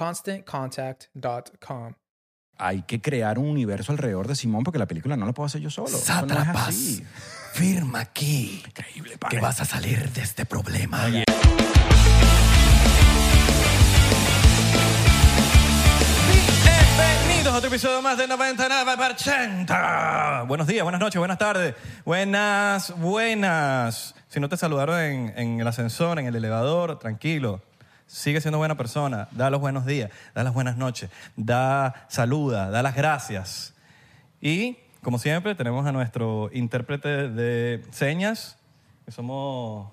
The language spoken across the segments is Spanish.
ConstantContact.com. Hay que crear un universo alrededor de Simón porque la película no la puedo hacer yo solo. No Sátrapas, así. firma aquí Increíble, que vas a salir de este problema. Bienvenidos a otro episodio más de 99%. Buenos días, buenas noches, buenas tardes, buenas, buenas. Si no te saludaron en, en el ascensor, en el elevador, tranquilo. Sigue siendo buena persona. Da los buenos días, da las buenas noches, da saluda, da las gracias. Y, como siempre, tenemos a nuestro intérprete de señas, que somos...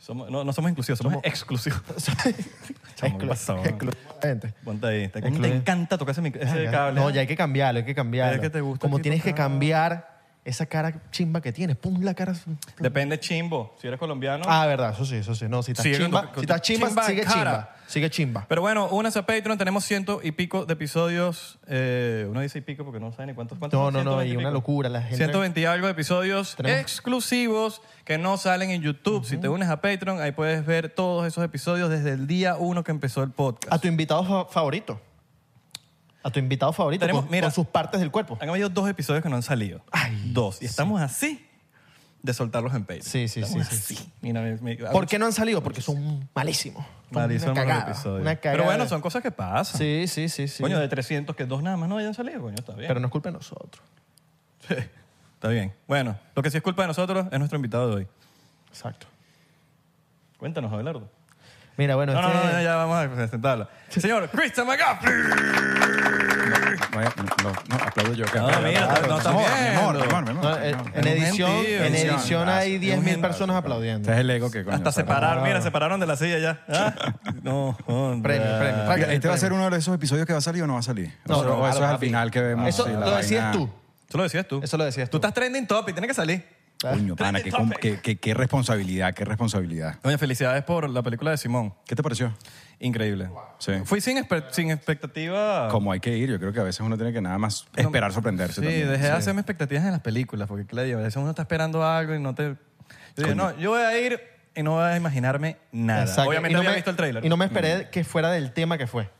somos no, no somos inclusivos, somos exclusivos. Chamo, ¿qué pasó? Exclusivamente. Ponte ahí. Te, ¿Cómo te encanta tocar ese, mic- ese cable? No, ya hay que cambiarlo, hay que cambiarlo. Es que te gusta Como aquí tienes que tocar. cambiar esa cara chimba que tienes. Pum la cara. Depende chimbo. Si eres colombiano. Ah, verdad, eso sí, eso sí. No, si estás chimba, con tu- si estás chimba, chimba sigue cara. chimba. Sigue chimba. Pero bueno, únanse a Patreon. Tenemos ciento y pico de episodios. Eh, uno dice y pico porque no sabe ni cuántos. cuántos No, son, no, no, 120 y una pico. locura. La gente. 120 y algo de episodios Tenemos- exclusivos que no salen en YouTube. Si te unes a Patreon, ahí puedes ver todos esos episodios desde el día uno que empezó el podcast. A tu invitado fa- favorito. A tu invitado favorito Tenemos- con, mira. con sus partes del cuerpo. Han habido dos episodios que no han salido. Ay, dos. Y estamos así de soltarlos en Patreon. Sí, sí, Estamos sí, sí, así. Mira, me- me- ¿Por qué no han salido? Porque son malísimos. Son Malísimos una los cagada. episodios. Una cagada. Pero bueno, son cosas que pasan. Sí, sí, sí, sí. Coño, de 300 que dos nada más no hayan salido, coño, está bien. Pero no es culpa de nosotros. Está bien. Bueno, lo que sí es culpa de nosotros es nuestro invitado de hoy. Exacto. Cuéntanos, Abelardo. Mira, bueno, No, no, este- no, no, ya vamos a presentarlo. Señor Christian McGaffrey. No, no, aplaudo yo. No, mira, no, amor. en edición, en edición. hay Gracias. 10.000 Un personas aplaudiendo. Este es el ego que coño. Hasta se saca. pararon, mira, se pararon de la silla ya. ¿Ah? No, hombre. Premio, premio. ¿Este va a ser uno de esos episodios que va a salir o no va a salir? No, eso, es al final que vemos. Eso lo vaina- tú. Eso lo decías tú. Eso lo decías Tú tú. estás trending topic, tiene que salir. Coño, pana, qué, qué, qué- qué responsabilidad, qué responsabilidad. Oye, felicidades por la película de Simón. ¿Qué te pareció? Increíble. Sí. Fui sin, sin expectativa. Como hay que ir, yo creo que a veces uno tiene que nada más esperar sorprenderse Sí, también. dejé de hacerme expectativas en las películas, porque claro, a veces uno está esperando algo y no te... Yo dije, Coño. no, yo voy a ir y no voy a imaginarme nada. Exacto. Obviamente Y no había me- visto el trailer. Y no me esperé que fuera del tema que fue.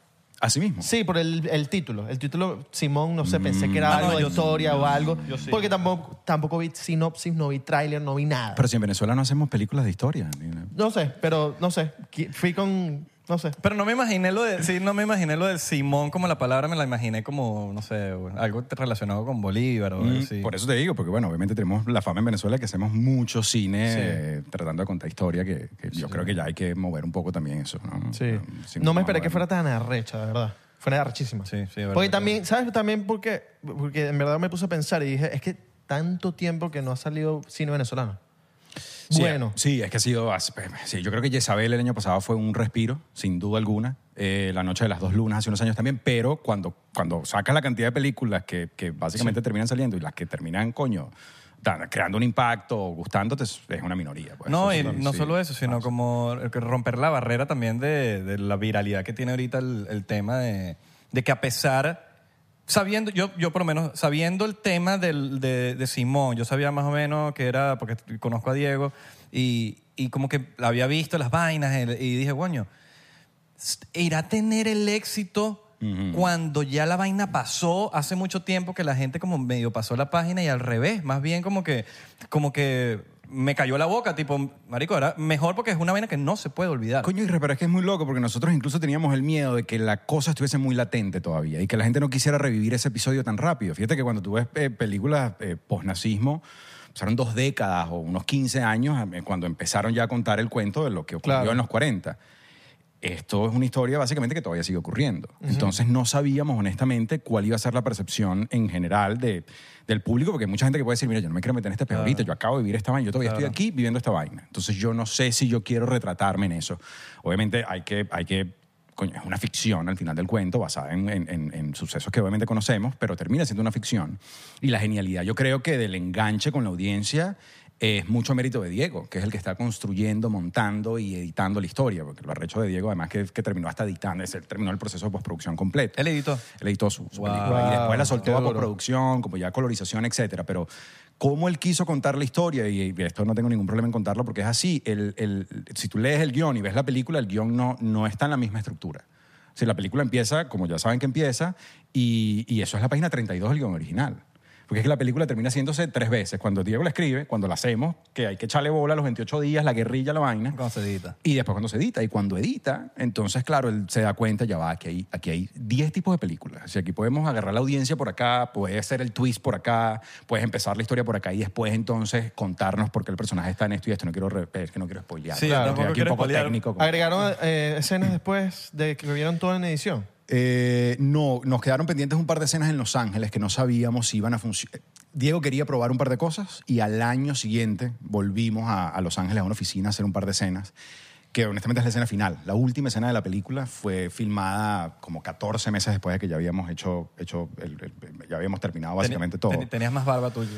Así mismo. Sí, por el, el título. El título, Simón, no sé, pensé que era Ah, no, algo de yo- historia o algo. yo sí. Porque tampoco, tampoco vi sinopsis, no vi tráiler, no vi nada. Pero si en Venezuela no hacemos películas de historia. ni no sé, pero no sé. Qui- Fui con No sé. Pero no me imaginé lo de, sí, no me imaginé lo del Simón como la palabra, me la imaginé como, no sé, algo relacionado con Bolívar o algo Mm, así. Por eso te digo, porque bueno, obviamente tenemos la fama en Venezuela que hacemos mucho cine Sí. eh, tratando de contar historia que, que yo creo que ya hay que mover un poco también eso. No, Sí. Sin no me esperé que fuera tan arrecha, de verdad. Fuera arrechísima. Sí, sí, verdad Porque que- también, ¿sabes? También porque, porque en verdad me puse a pensar y dije, es que tanto tiempo que no ha salido cine venezolano. Sí, bueno. Sí, es que ha sido. Sí, yo creo que Jezabel el año pasado fue un respiro, sin duda alguna. Eh, la Noche de las Dos Lunas hace unos años también, pero cuando, cuando sacas la cantidad de películas que, que básicamente terminan saliendo y las que terminan, coño, creando un impacto o gustándote, es una minoría. pues. No, y Eso sí, no sí. solo eso, sino como romper la barrera también de, de la viralidad que tiene ahorita el, el tema de, de que a pesar, sabiendo, yo, yo por lo menos, sabiendo el tema del, de, de Simón, yo sabía más o menos que era, porque conozco a Diego, y, y como que había visto las vainas y dije, coño, irá a tener el éxito cuando ya la vaina pasó hace mucho tiempo que la gente como medio pasó la página y al revés, más bien como que, como que me cayó la boca, tipo, marico, era mejor porque es una vaina que no se puede olvidar. Coño, Isra, pero es que es muy loco porque nosotros incluso teníamos el miedo de que la cosa estuviese muy latente todavía y que la gente no quisiera revivir ese episodio tan rápido. Fíjate que cuando tú ves eh, películas eh, posnazismo, pasaron dos décadas o unos 15 años eh, cuando empezaron ya a contar el cuento de lo que ocurrió Claro. en los 40. Esto es una historia básicamente que todavía sigue ocurriendo. Entonces no sabíamos honestamente cuál iba a ser la percepción en general de, del público, porque hay mucha gente que puede decir, mira, yo no me quiero meter en este peor ahorita, yo acabo de vivir esta vaina, yo todavía estoy aquí viviendo esta vaina. Entonces yo no sé si yo quiero retratarme en eso. Obviamente hay que, hay que coño, es una ficción al final del cuento, basada en, en- en- en sucesos que obviamente conocemos, pero termina siendo una ficción. Y la genialidad, yo creo que del enganche con la audiencia es mucho mérito de Diego, que es el que está construyendo, montando y editando la historia, porque lo arrecho de Diego, además que, que terminó hasta editando, es el- terminó el proceso de postproducción completo. Él editó. Él editó su, su Wow. película y después la soltó a postproducción, como ya colorización, etcétera. Pero cómo él quiso contar la historia, y, y esto no tengo ningún problema en contarlo porque es así, el, el- si tú lees el guion y ves la película, el guion no, no está en la misma estructura. Si la película empieza, como ya saben que empieza, y, y eso es la página 32 del guion original. Porque es que la película termina haciéndose tres veces. Cuando Diego la escribe, cuando la hacemos, que hay que echarle bola a los 28 días, la guerrilla, la vaina. Cuando se edita. Y después cuando se edita. Y cuando edita, entonces, claro, él se da cuenta, ya va, aquí hay, aquí hay 10 tipos de películas. O sea, aquí podemos agarrar la audiencia por acá, puede hacer el twist por acá, puedes empezar la historia por acá y después entonces contarnos por qué el personaje está en esto y esto. No quiero, es que no quiero spoilear. Sí, aquí un poco spoilear. técnico. como- Agregaron eh, escenas después de que vieron todo en edición. Eh, no, nos quedaron pendientes un par de escenas en Los Ángeles que no sabíamos si iban a funcionar. Diego quería probar un par de cosas y al año siguiente volvimos a, a Los Ángeles a una oficina a hacer un par de escenas, que honestamente es la escena final. La última escena de la película fue filmada como 14 meses después de que ya habíamos hecho, hecho el- el- ya habíamos terminado básicamente todo. Tenías más barba tuya.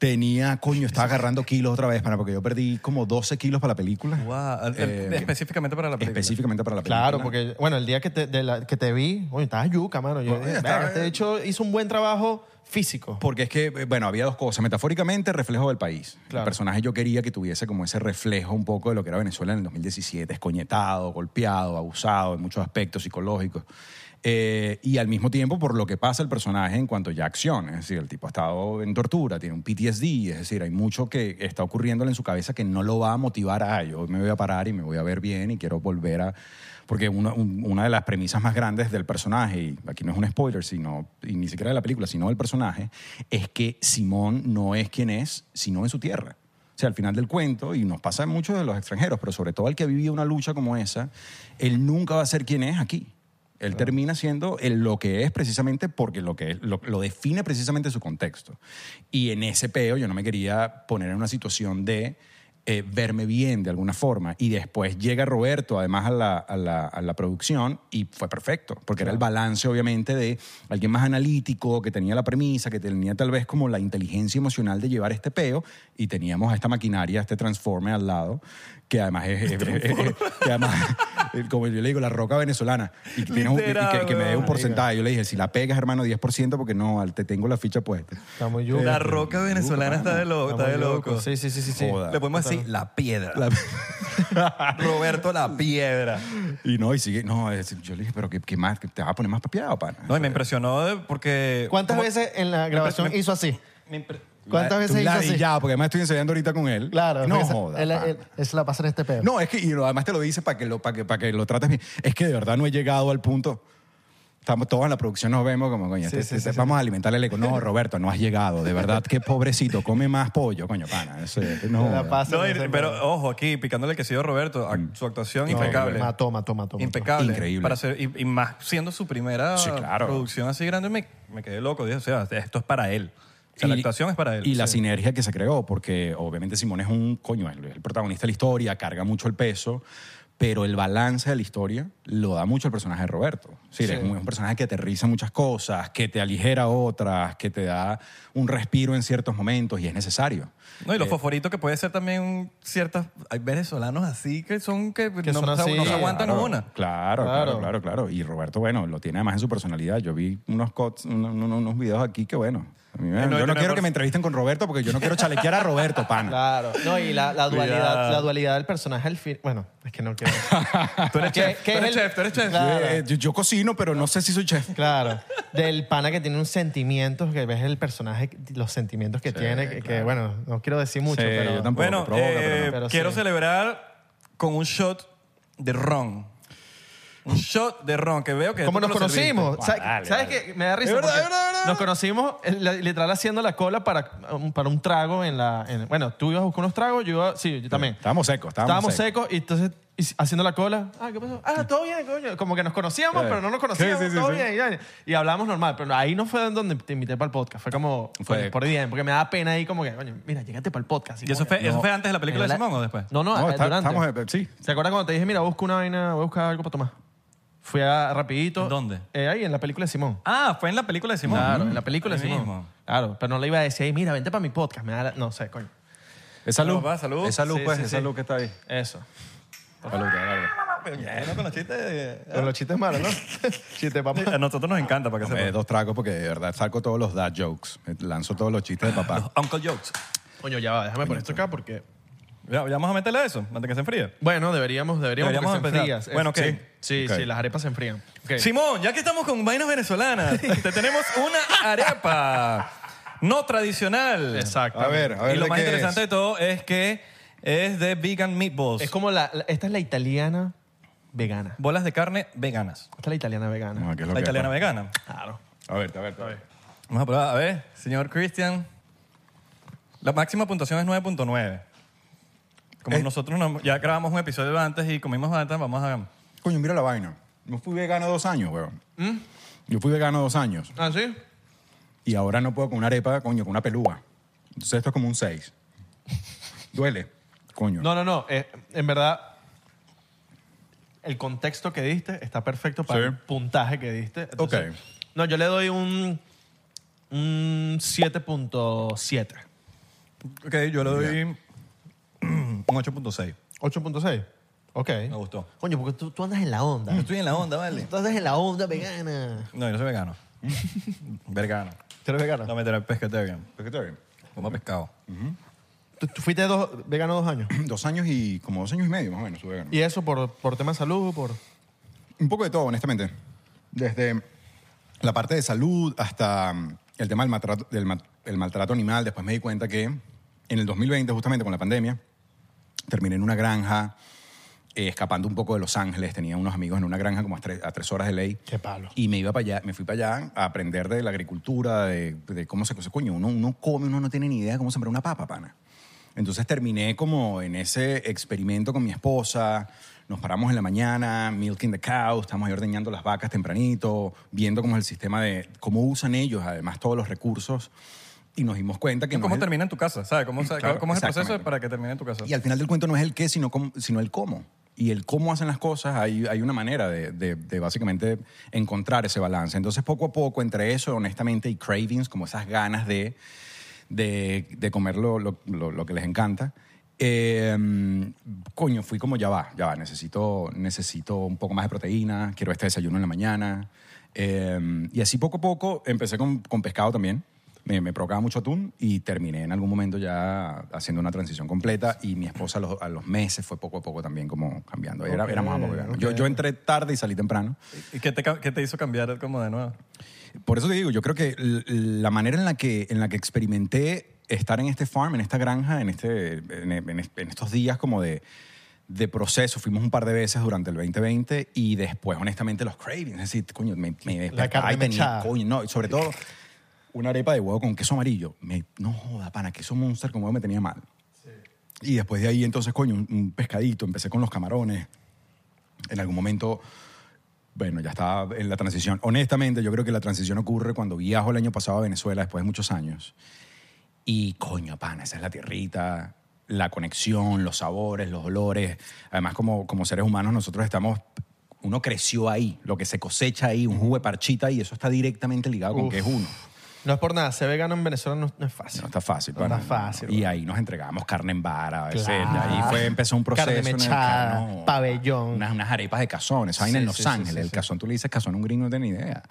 Tenía, coño, estaba agarrando kilos otra vez, para, porque yo perdí como 12 kilos para la película. Wow. Eh, específicamente para la película. Específicamente para la película. Claro, porque, bueno, el día que te, de la- que te vi, oye, estabas yuca, mano. Yo estaba- "Verga, este hecho hizo un buen trabajo físico. Porque es que, eh, bueno, había dos cosas. Metafóricamente, reflejo del país. Claro. El personaje yo quería que tuviese como ese reflejo un poco de lo que era Venezuela en el 2017, escoñetado, golpeado, abusado en muchos aspectos psicológicos. Eh, y al mismo tiempo por lo que pasa el personaje en cuanto ya acción. Es decir, el tipo ha estado en tortura, tiene un PTSD, es decir, hay mucho que está ocurriéndole en su cabeza que no lo va a motivar a, "Ay, yo me voy a parar y me voy a ver bien y quiero volver a... Porque una, un- una de las premisas más grandes del personaje, y aquí no es un spoiler, sino, y ni siquiera de la película, sino del personaje, es que Simón no es quien es, sino en su tierra. O sea, al final del cuento, y nos pasa a muchos de los extranjeros, pero sobre todo al que ha vivido una lucha como esa, él nunca va a ser quien es aquí. Él termina siendo el- lo que es precisamente porque lo que es- lo, lo define precisamente su contexto. Y en ese peo yo no me quería poner en una situación de eh, verme bien de alguna forma. Y después llega Roberto, además, a la, a la- a la producción y fue perfecto, porque era el balance, obviamente, de alguien más analítico, que tenía la premisa, que tenía tal vez como la inteligencia emocional de llevar este peo, y teníamos a esta maquinaria, este transforme al lado, que además es, es- es- es- que además, eh, como yo le digo, la roca venezolana, y que, tiene un- y Literal, que- que me dé un porcentaje. Yo le dije, si la pegas, hermano, 10%, porque no, te tengo la ficha puesta. Estamos yuca. La roca venezolana está de, lo- está de loco. Sí, sí, sí, sí. sí. Le podemos decir la piedra. La- Roberto la piedra. y no, y sigue, no, es- yo le dije, pero ¿qué, qué más? ¿Te vas a poner más papeado, pana? No, y me impresionó de- porque... ¿Cuántas veces en la grabación me- hizo así? me impre- ¿Cuántas veces hizo así? ladillado, porque además estoy ensayando ahorita con él. Claro, No porque se- joda. él, pana. él- él se la pasa en este pedo. No, es que, y lo- además te lo dice para que lo, para que, para que lo trates bien. Es que de verdad no he llegado al punto. Estamos todos en la producción, nos vemos como, coño, Sí, te- sí, te- sí, sí. vamos a alimentarle el eco. No, Roberto, no has llegado. De verdad, qué pobrecito, come más pollo, coño, pana. Ese- no, Se la pasa No, en y- ese pero pedo. ojo, aquí picándole el quesillo a Roberto, a- su actuación No, impecable. Mató, mató, mató. mató. Impecable. Increíble. Para ser, y, y más siendo su primera Sí, claro. producción así grande, me, me quedé loco. Dije, o sea, esto es para él. Sea, la Y- actuación es para él. Y la Sí. sinergia que se creó, porque obviamente Simón es un coño, el, el protagonista de la historia, carga mucho el peso, pero el balance de la historia lo da mucho el personaje de Roberto. Sí, Sí. Es un, un personaje que aterriza muchas cosas, que te aligera otras, que te da un respiro en ciertos momentos y es necesario. No, y los Eh, fosforitos que puede ser también ciertas... Hay venezolanos así que son que, Que no, son se- así. no se aguantan claro, una. Claro, claro, Claro. claro, claro. Y Roberto, bueno, lo tiene además en su personalidad. Yo vi unos, cuts, unos, unos- unos videos aquí que, bueno. A mí me- Eh, no, yo no quiero que me entrevisten con Roberto porque yo no quiero chalequear a Roberto, pana. Claro. No, y la, la dualidad, Cuidado. la dualidad del personaje al fin. Bueno, es que no quiero. Tú eres ¿Qué- chef, qué tú es eres el- chef, tú eres chef. Claro. Eh, yo, yo cocino, pero no sé si soy chef. Claro. Del pana que tiene un sentimientos, que ves el personaje, los sentimientos que tiene, que, que, bueno, no quiero decir mucho, Sí, pero. yo tampoco. Bueno, provoca, eh, pero no. Pero quiero sí. celebrar con un shot de ron. Un shot de ron que veo que... Como tú nos lo conocimos. Dale, ¿Sabes dale. qué? Me da risa. Es verdad, porque es verdad, es verdad. Nos conocimos eh, la- literal haciendo la cola para, um, para un trago en la. en- bueno, tú ibas a buscar unos tragos, yo iba. Sí, yo también. Estábamos secos, estábamos, Estábamos secos y entonces y haciendo la cola. Ah, ¿qué pasó? Ah, todo bien, coño. Como que nos conocíamos, Sí. pero no nos conocíamos. Sí, sí, sí, todo sí. bien. ya. Y hablamos normal. Pero ahí no fue donde te invité para el podcast. Fue como. Fue- Fue por bien. Porque me da pena ahí, como que, coño, mira, llegate para el podcast. ¿Y eso fue, eso fue antes de la película de Simón o después? No, no, No, eh, está- durante. estamos, eh, sí. ¿Se acuerdan cuando te dije, mira, busca una vaina, voy a buscar algo para tomar? Fui a rapidito. ¿En dónde? Eh, ahí, en la película de Simón. Ah, fue en la película de Simón. Claro, Mm. en la película de Ahí Simón. mismo. Claro, pero no le iba a decir, "Ey, mira, vente para mi podcast. Me da la- No sé, coño. Esa luz, No, va, salud. esa luz, Sí, pues, sí, luz que está ahí. Eso. Salud. Bueno, con los chistes... Con los chistes malos, ¿no? Chiste, papá. A nosotros nos encanta para que Tomé sepan. dos tragos porque de verdad saco todos los dad jokes. Lanzo todos los chistes de papá. Uncle Jokes. Coño, ya va, déjame poner esto acá porque... Ya, ya vamos a meterle a eso, antes que se enfríe. Bueno, deberíamos, deberíamos, Deberíamos porque se empezar. Bueno, ok. Sí, sí, Ok. sí, las arepas se enfrían. Ok. Simón, ya que estamos con vainas venezolanas, te tenemos una arepa no tradicional. Exacto. A ver, a ver. y lo ¿de más qué interesante es? de todo es que es de vegan meatballs. Es como la, la- Esta es la italiana vegana. bolas de carne veganas. Esta es la italiana vegana. No, ¿qué es lo La que italiana es? vegana. Claro. A ver, a ver, a ver. Vamos a probar. A ver, señor Christian. La máxima puntuación es 9.9. Como Eh. nosotros no- ya grabamos un episodio antes y comimos antes, vamos a... Coño, mira la vaina. Yo fui vegano dos años, weón. ¿Mm? Yo fui vegano dos años. ¿Ah, sí? Y ahora no puedo con una arepa, coño, con una pelúa. Entonces esto es como un 6. Duele, coño. No, no, no. eh, en verdad, el contexto que diste está perfecto para Sí. el puntaje que diste. Entonces, Ok. No, yo le doy un, un 7.7. Ok, yo le doy un 8.6. 8.6. Ok. Me gustó. Coño, porque tú, tú andas en la onda. Yo estoy en la onda, ¿vale? Tú andas en la onda vegana. No, yo no soy vegano. Vegano. ¿Tú eres vegano? No me enteré pescatarian. Vegetarian. Como pescado. ¿Tú, tú fuiste dos, vegano dos años? Dos años y como dos años y medio más o menos, fui vegano. ¿Y eso por, por tema de salud? Por... Un poco de todo, honestamente. Desde la parte de salud hasta mm, el tema del maltrato, del ma- el maltrato animal. Después me di cuenta que en el 2020, justamente con la pandemia, terminé en una granja, eh, escapando un poco de Los Ángeles. Tenía unos amigos en una granja como a tres, a tres horas de ley. Qué palo. Y me iba para allá, me fui para allá a aprender de la agricultura, de, de cómo se cose. Coño, uno, uno come, uno no tiene ni idea de cómo sembrar una papa, pana. Entonces terminé como en ese experimento con mi esposa. Nos paramos en la mañana, milking the cow, estamos ahí ordeñando las vacas tempranito, viendo cómo es el sistema de cómo usan ellos, además todos los recursos. Y nos dimos cuenta que no ¿Cómo es el- termina en tu casa? ¿Sabes? ¿Cómo, Claro, cómo es el proceso para que termine en tu casa? y al final del cuento no es el qué, sino, cómo- sino el cómo. Y el cómo hacen las cosas, hay, hay una manera de, de- de básicamente encontrar ese balance. Entonces, poco a poco, entre eso, honestamente, y cravings, como esas ganas de, de, de comer lo, lo- lo- lo que les encanta, eh, coño, fui como ya va, ya va, necesito, necesito un poco más de proteína, quiero este desayuno en la mañana. Eh, y así poco a poco empecé con, con pescado también. Me, me provocaba mucho atún y terminé en algún momento ya haciendo una transición completa y mi esposa a los, a los meses fue poco a poco también como cambiando. Era, Ok, éramos ambos veganos. Yo, ok. yo entré tarde y salí temprano. ¿Y qué te, qué te hizo cambiar como de nuevo? Por eso te digo, yo creo que la manera en la que, en la que experimenté estar en este farm, en esta granja, en, este, en, en- en estos días como de, de proceso. Fuimos un par de veces durante el 2020 y después, honestamente, los cravings. Es decir, coño, me, me despertaba carne y tenía, coño, no, y sobre todo una arepa de huevo con queso amarillo. Me, no joda, pana, queso monster con huevo me tenía mal. Y después de ahí, entonces, coño, un, un pescadito. Empecé con los camarones. En algún momento, bueno, ya estaba en la transición. Honestamente, yo creo que la transición ocurre cuando viajo el año pasado a Venezuela después de muchos años. Y coño, pana, esa es la tierrita, la conexión, los sabores, los olores. Además, como, como seres humanos, nosotros estamos. Uno creció ahí, lo que se cosecha ahí, un jugo de parchita, y eso está directamente ligado con Uf. que es uno. No es por nada, ser vegano en Venezuela no, no es fácil. No está fácil. No pana. está fácil, Y ahí nos entregamos carne en vara. A veces. Claro. Y ahí fue, empezó un proceso. Carne en el que, mechada, no, pabellón. Unas, unas arepas de cazón. Esa vaina Sí, en Los sí, Ángeles. sí, el cazón, tú le dices cazón a un gringo, no tiene ni idea.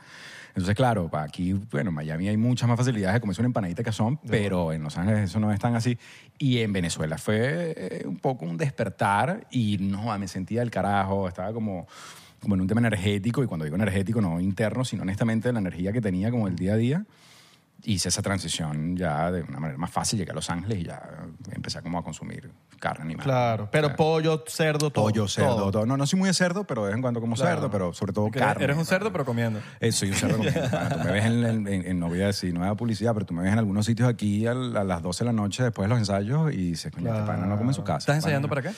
Entonces, claro, aquí, bueno, en Miami hay muchas más facilidades de comerse una empanadita de cazón, pero en Los Ángeles eso no es tan así. Y en Venezuela fue eh, un poco un despertar y no, me sentía del carajo, estaba como, como en un tema energético y cuando digo energético no interno, sino honestamente la energía que tenía como el día a día hice esa transición ya de una manera más fácil. Llegué a Los Ángeles y ya empecé como a consumir carne animal. Claro, pero O sea, pollo, cerdo, todo. pollo, cerdo, todo. todo. No, no soy muy de cerdo, pero de vez en cuando como Claro. cerdo, pero sobre todo carne. Eres un cerdo, pero comiendo. Eh, soy un cerdo comiendo. Tú me ves en, en- en- en- no voy a decir nueva publicidad, pero tú me ves en algunos sitios aquí a, las 12 de la noche después de los ensayos y dices, coño, este pana no come en su casa. ¿Estás ensayando para qué? ¡Eh!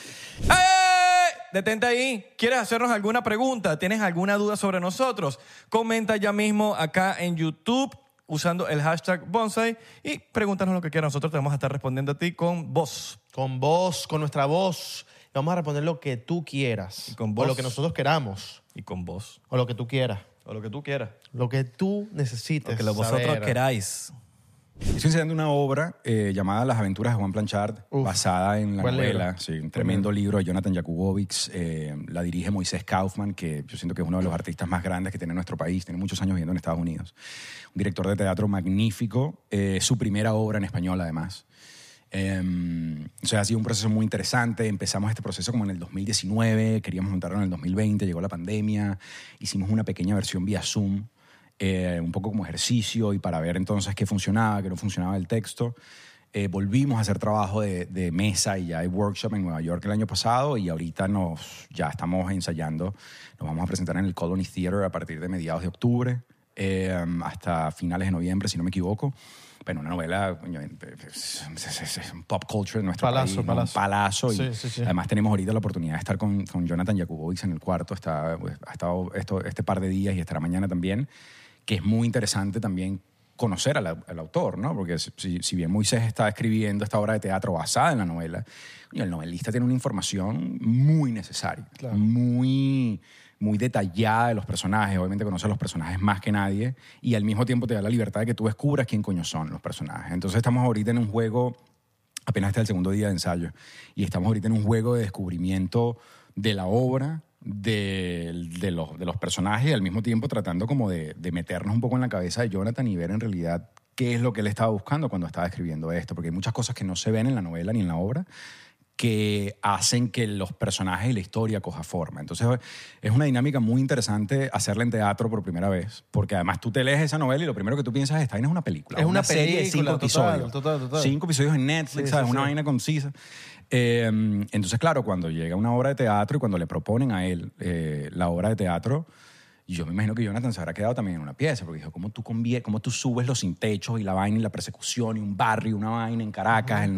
Detente ahí. ¿Quieres hacernos alguna pregunta? ¿Tienes alguna duda sobre nosotros? Comenta ya mismo acá en YouTube usando el hashtag bonsai y pregúntanos lo que quieras. Nosotros te vamos a estar respondiendo a ti con voz. Con voz, con nuestra voz. Vamos a responder lo que tú quieras. Y con O voz. lo que nosotros queramos. Y con voz. O lo que tú quieras. O lo que tú quieras. Lo que tú necesites. Lo que vosotros saber. queráis. Estoy enseñando una obra eh, llamada Las aventuras de Juan Blanchard, Uf, basada en la novela. Sí, un tremendo libro de Jonathan Jakubovic. eh, la dirige Moisés Kaufman, que yo siento que es uno de los artistas más grandes que tiene nuestro país. Tiene muchos años viviendo en Estados Unidos. Un director de teatro magnífico. eh, su primera obra en español, además. Eh, o sea, ha sido un proceso muy interesante. Empezamos este proceso como en el 2019, queríamos montarlo en el 2020, llegó la pandemia, hicimos una pequeña versión vía Zoom, eh, un poco como ejercicio y para ver entonces qué funcionaba, qué no funcionaba el texto. Eh, volvimos a hacer trabajo de, de mesa y ya hay workshop en Nueva York el año pasado y ahorita nos, ya estamos ensayando. Nos vamos a presentar en el Colony Theater a partir de mediados de octubre eh, hasta finales de noviembre, si no me equivoco. Bueno, una novela, es, es- es- un pop culture en nuestro Palazo, país, ¿no? palazo. un palazo. Y Sí, sí, sí. además tenemos ahorita la oportunidad de estar con, con Jonathan Jakubovic en el cuarto. Está, pues, ha estado esto, este par de días y estará mañana también, que es muy interesante también conocer al, au- al autor, ¿no? Porque si, si bien Moisés está escribiendo esta obra de teatro basada en la novela, el novelista tiene una información muy necesaria, muy, muy detallada de los personajes. Obviamente conoce a los personajes más que nadie y al mismo tiempo te da la libertad de que tú descubras quién coño son los personajes. Entonces estamos ahorita en un juego apenas está el segundo día de ensayo y estamos ahorita en un juego de descubrimiento de la obra, de, los, de los personajes y al mismo tiempo tratando como de, de meternos un poco en la cabeza de Jonathan y ver en realidad qué es lo que él estaba buscando cuando estaba escribiendo esto, porque hay muchas cosas que no se ven en la novela ni en la obra que hacen que los personajes y la historia coja forma. Entonces es una dinámica muy interesante hacerla en teatro por primera vez, porque además tú te lees esa novela y lo primero que tú piensas es, esta vaina es una película. Es una serie de cinco total, episodios. total, total. Cinco episodios en Netflix, Sí, ¿sabes? sí, Una sí. vaina concisa. Eh, entonces, claro, cuando llega una obra de teatro y cuando le proponen a él eh, la obra de teatro, yo me imagino que Jonathan se habrá quedado también en una pieza, porque dijo, ¿cómo tú, cómo tú subes los sin techos y la vaina y la persecución y un barrio, una vaina en Caracas?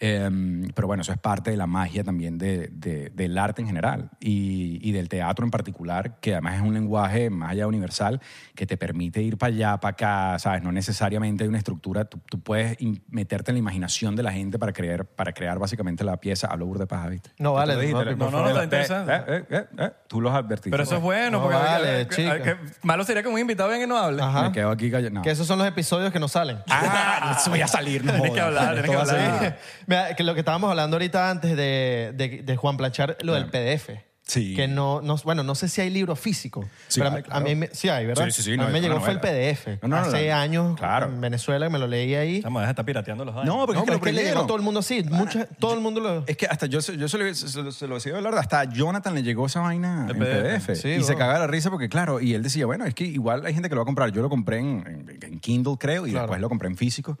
Eh, pero bueno, eso es parte de la magia también de- de- del arte en general y, y del teatro en particular, que además es un lenguaje más allá universal que te permite ir para allá, para acá, ¿sabes? No necesariamente hay una estructura, tú, tú puedes meterte en la imaginación de la gente para crear, para crear básicamente la pieza. Hablo burda de paja, ¿viste? No, vale, lo dijiste, no, ¿le- no, no, no, está interesante. Eh, eh, eh, eh, tú los advertiste. Pero eso es bueno, No porque vale, que- que- malo sería que un invitado venga y no hable. Ajá. Me quedo aquí callado. No. Que esos son los episodios que no salen. Ah, voy a salir, no Tienes que hablar, tienes que hablar. Mira, que lo que estábamos hablando ahorita antes de, de, de Juan Planchar, lo del PDF. Sí. Que no, no, bueno, no sé si hay libro físico. Sí, pero a mí- me- sí hay, ¿verdad? Sí, sí, sí, A mí me llegó fue el. PDF. No, no, no, Hace años claro. en Venezuela me lo leí ahí. Estamos, deja de estar pirateando los años. No, porque es que pero lo es que le llegó a todo el mundo así. Mucha, todo el mundo lo... Es que hasta yo, se- yo se, lo, se, se lo- decía hablar, hasta a Jonathan le llegó esa vaina El en PDF. PDF. Sí, y se cagaba la risa porque, claro, y él decía, bueno, es que igual hay gente que lo va a comprar. Yo lo compré en, en- en Kindle, creo, y Claro. después lo compré en físico.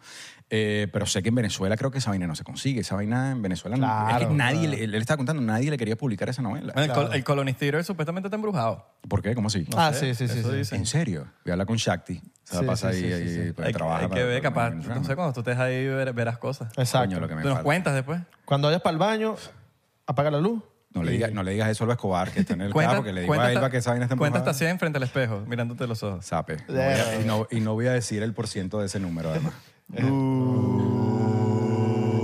Eh, pero sé que en Venezuela creo que esa vaina no se consigue. Esa vaina en Venezuela no- es que Claro, nadie, claro. le- él, estaba contando, nadie le quería publicar esa novela. El, col- el Colonist Theater supuestamente está embrujado. ¿Por qué? ¿Cómo así? No Ah, sé, sí, sí, sí. ¿En serio? Voy a hablar con Shakti. Se la Sí, pasa sí, ahí, sí, ahí, pues, Hay, trabaja hay que ver, capaz. sé, cuando tú estés ahí ver- verás cosas. Exacto. Coño, lo que me Tú nos falta. cuentas después. Cuando vayas para el baño, apaga la luz. No le, digas, no le digas eso a Escobar, que está en el Cuenta, carro, que le digo a Elba que esa vaina está cuenta hasta embrujada. 100 frente al espejo, mirándote los ojos. Sape. No a- y, no, y no voy a decir el porciento de ese número, además. El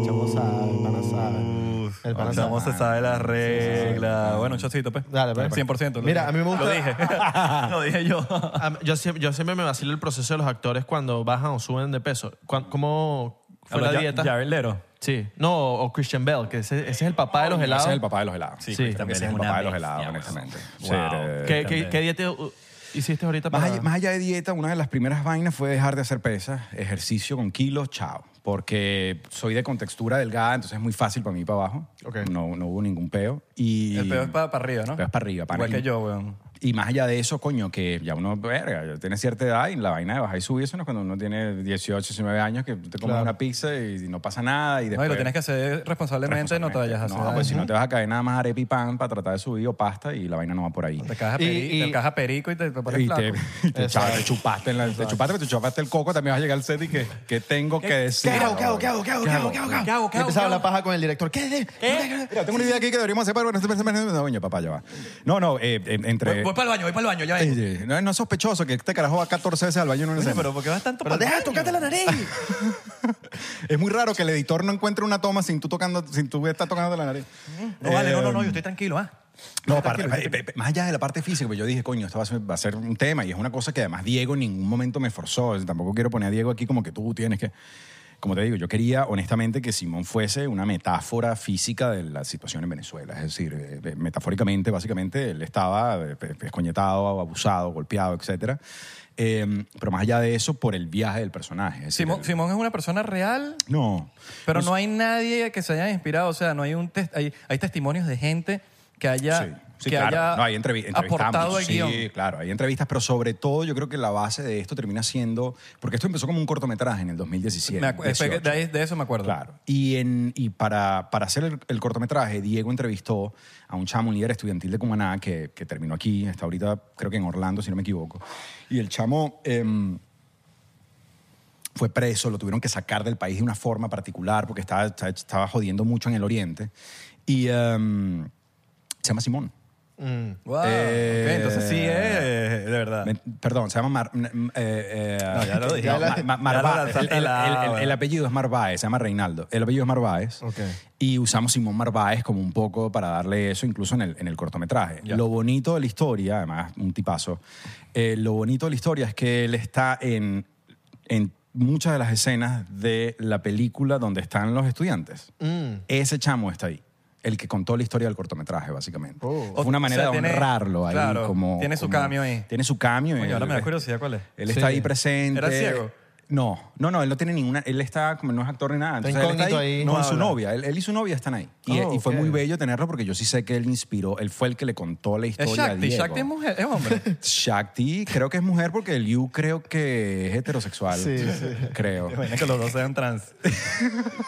chamo sabe, el pana sabe. El pana El chamo se sabe las reglas. Bueno, un chocito, pues. Dale, pues. 100%. lo Mira, a mí me gusta- Lo dije. lo dije yo. Yo siempre, yo siempre me vacilo el proceso de los actores cuando bajan o suben de peso. Cuan- ¿Cómo fue la Ya- dieta? Leto. Sí. No, o Christian Bell, que ese, ese es el papá de los helados. Ese es el papá de los helados. Sí, creo Christian ese es el es papá de los helados, bestia, honestamente. Wow. Sí, eh, ¿Qué, qué, qué dieta hiciste ahorita Más para...? allá, más allá de dieta, una de las primeras vainas fue dejar de hacer pesas, ejercicio con kilos, chao. Porque soy de contextura delgada, entonces es muy fácil para mí para abajo. Ok. No, no hubo ningún peo. Y El peor es para, para arriba, ¿no? El peo es para arriba, pana. Igual que yo, weón. Y más allá de eso, coño, que ya uno, verga, ya tiene cierta edad y la vaina de bajar y subir, eso no es cuando uno tiene 18, 19 años que te comes Claro. una pizza y no pasa nada. Y No, después, y lo tienes que hacer responsablemente, no te vayas a hacer. No, pues si no te vas a caer nada más arepa y pan para tratar de subir o pasta y la vaina no va por ahí. Te cajas peri- perico y te, te pones Y flaco. te, y te, te chupaste, en la, te chupaste, te chupaste el coco, también vas a llegar al set y que, que tengo que decir. ¿Qué hago? ¿Qué hago? ¿Qué hago? ¿Qué hago? ¿Qué hago? ¿Qué hago? ¿Qué hago? Y empezaba la paja con el director. ¿Qué? ¿Qué? ¿Qué? Mira, tengo una idea aquí que deberíamos hacer para... No, papá, ya va. No, no, eh, en- entre... Voy, para el baño, voy para el baño, ya Sí, vengo. sí. No, no es sospechoso que este carajo va 14 veces al baño en una Oye, escena. pero ¿por qué vas tanto Pero pa'l deja de baño? tocarte la nariz. Es muy raro que el editor no encuentre una toma sin tú tocando, sin tú estar tocando la nariz. No, vale, no, no, no, Eh, yo estoy tranquilo, ¿ah? No, aparte, eh, eh, más allá de la parte física, pues yo dije, coño, esto va a, ser, va a ser un tema y es una cosa que además Diego en ningún momento me forzó. Tampoco quiero poner a Diego aquí como que tú tienes que... Como te digo, yo quería honestamente que Simón fuese una metáfora física de la situación en Venezuela. Es decir, eh, eh, metafóricamente, básicamente, él estaba eh, escoñetado, abusado, golpeado, etc. pero más allá de eso, por el viaje del personaje. Es decir, Simón, el- Simón es una persona real, No. pero no hay nadie que se haya inspirado. O sea, no hay un tes- hay, hay testimonios de gente que haya, Sí, sí, que claro. haya no, hay entrevi- aportado al sí, guion. claro, hay entrevistas, pero sobre todo yo creo que la base de esto termina siendo, porque esto empezó como un cortometraje en el 2017. Me acu- fue que 18. de, eso me acuerdo. Claro. Y, en, y para, para hacer el, el cortometraje, Diego entrevistó a un chamo, un líder estudiantil de Cumaná, que, que terminó aquí, está ahorita creo que en Orlando, si no me equivoco. Y el chamo em, fue preso, lo tuvieron que sacar del país de una forma particular porque estaba, estaba- estaba jodiendo mucho en el oriente. Y em, se llama Simón. Mm. Wow, Eh, ok, entonces sí es de verdad. Me- perdón, se llama Mar, m- m- eh, eh, No, ya lo dije. no, Ya Ma- Ma- ya lo Marvá- lanzaste el, eh. apellido es Marváez, se llama Reinaldo. El apellido es Marváez. Ok. Y usamos Simón Marváez como un poco para darle eso, incluso en el, en el cortometraje. Ya. Lo bonito de la historia, además, un tipazo, eh, lo bonito de la historia es que él está en, en muchas de las escenas de la película donde están los estudiantes. Mm. Ese chamo está ahí. El que contó la historia del cortometraje, básicamente. Oh. Fue una O manera sea, de tiene- honrarlo ahí. claro, como, tiene su como- cameo ahí. Tiene su cambio. Oye, ahora me da curiosidad cuál es. Él Sí. está ahí presente. ¿Era ciego? No, no, no, él no tiene ninguna, él está como no es actor ni nada. Está Entonces, él incógnito ahí. con No su habla. novia. Él, él y su novia están ahí. Y, Oh, y fue ok. muy bello tenerlo porque yo sí sé que él inspiró, él fue el que le contó la Es historia a Shakti. Diego. Shakti es mujer, es hombre. Shakti creo que es mujer porque el Yu creo que es heterosexual. Sí, sí. Creo. Imagina que los dos sean trans.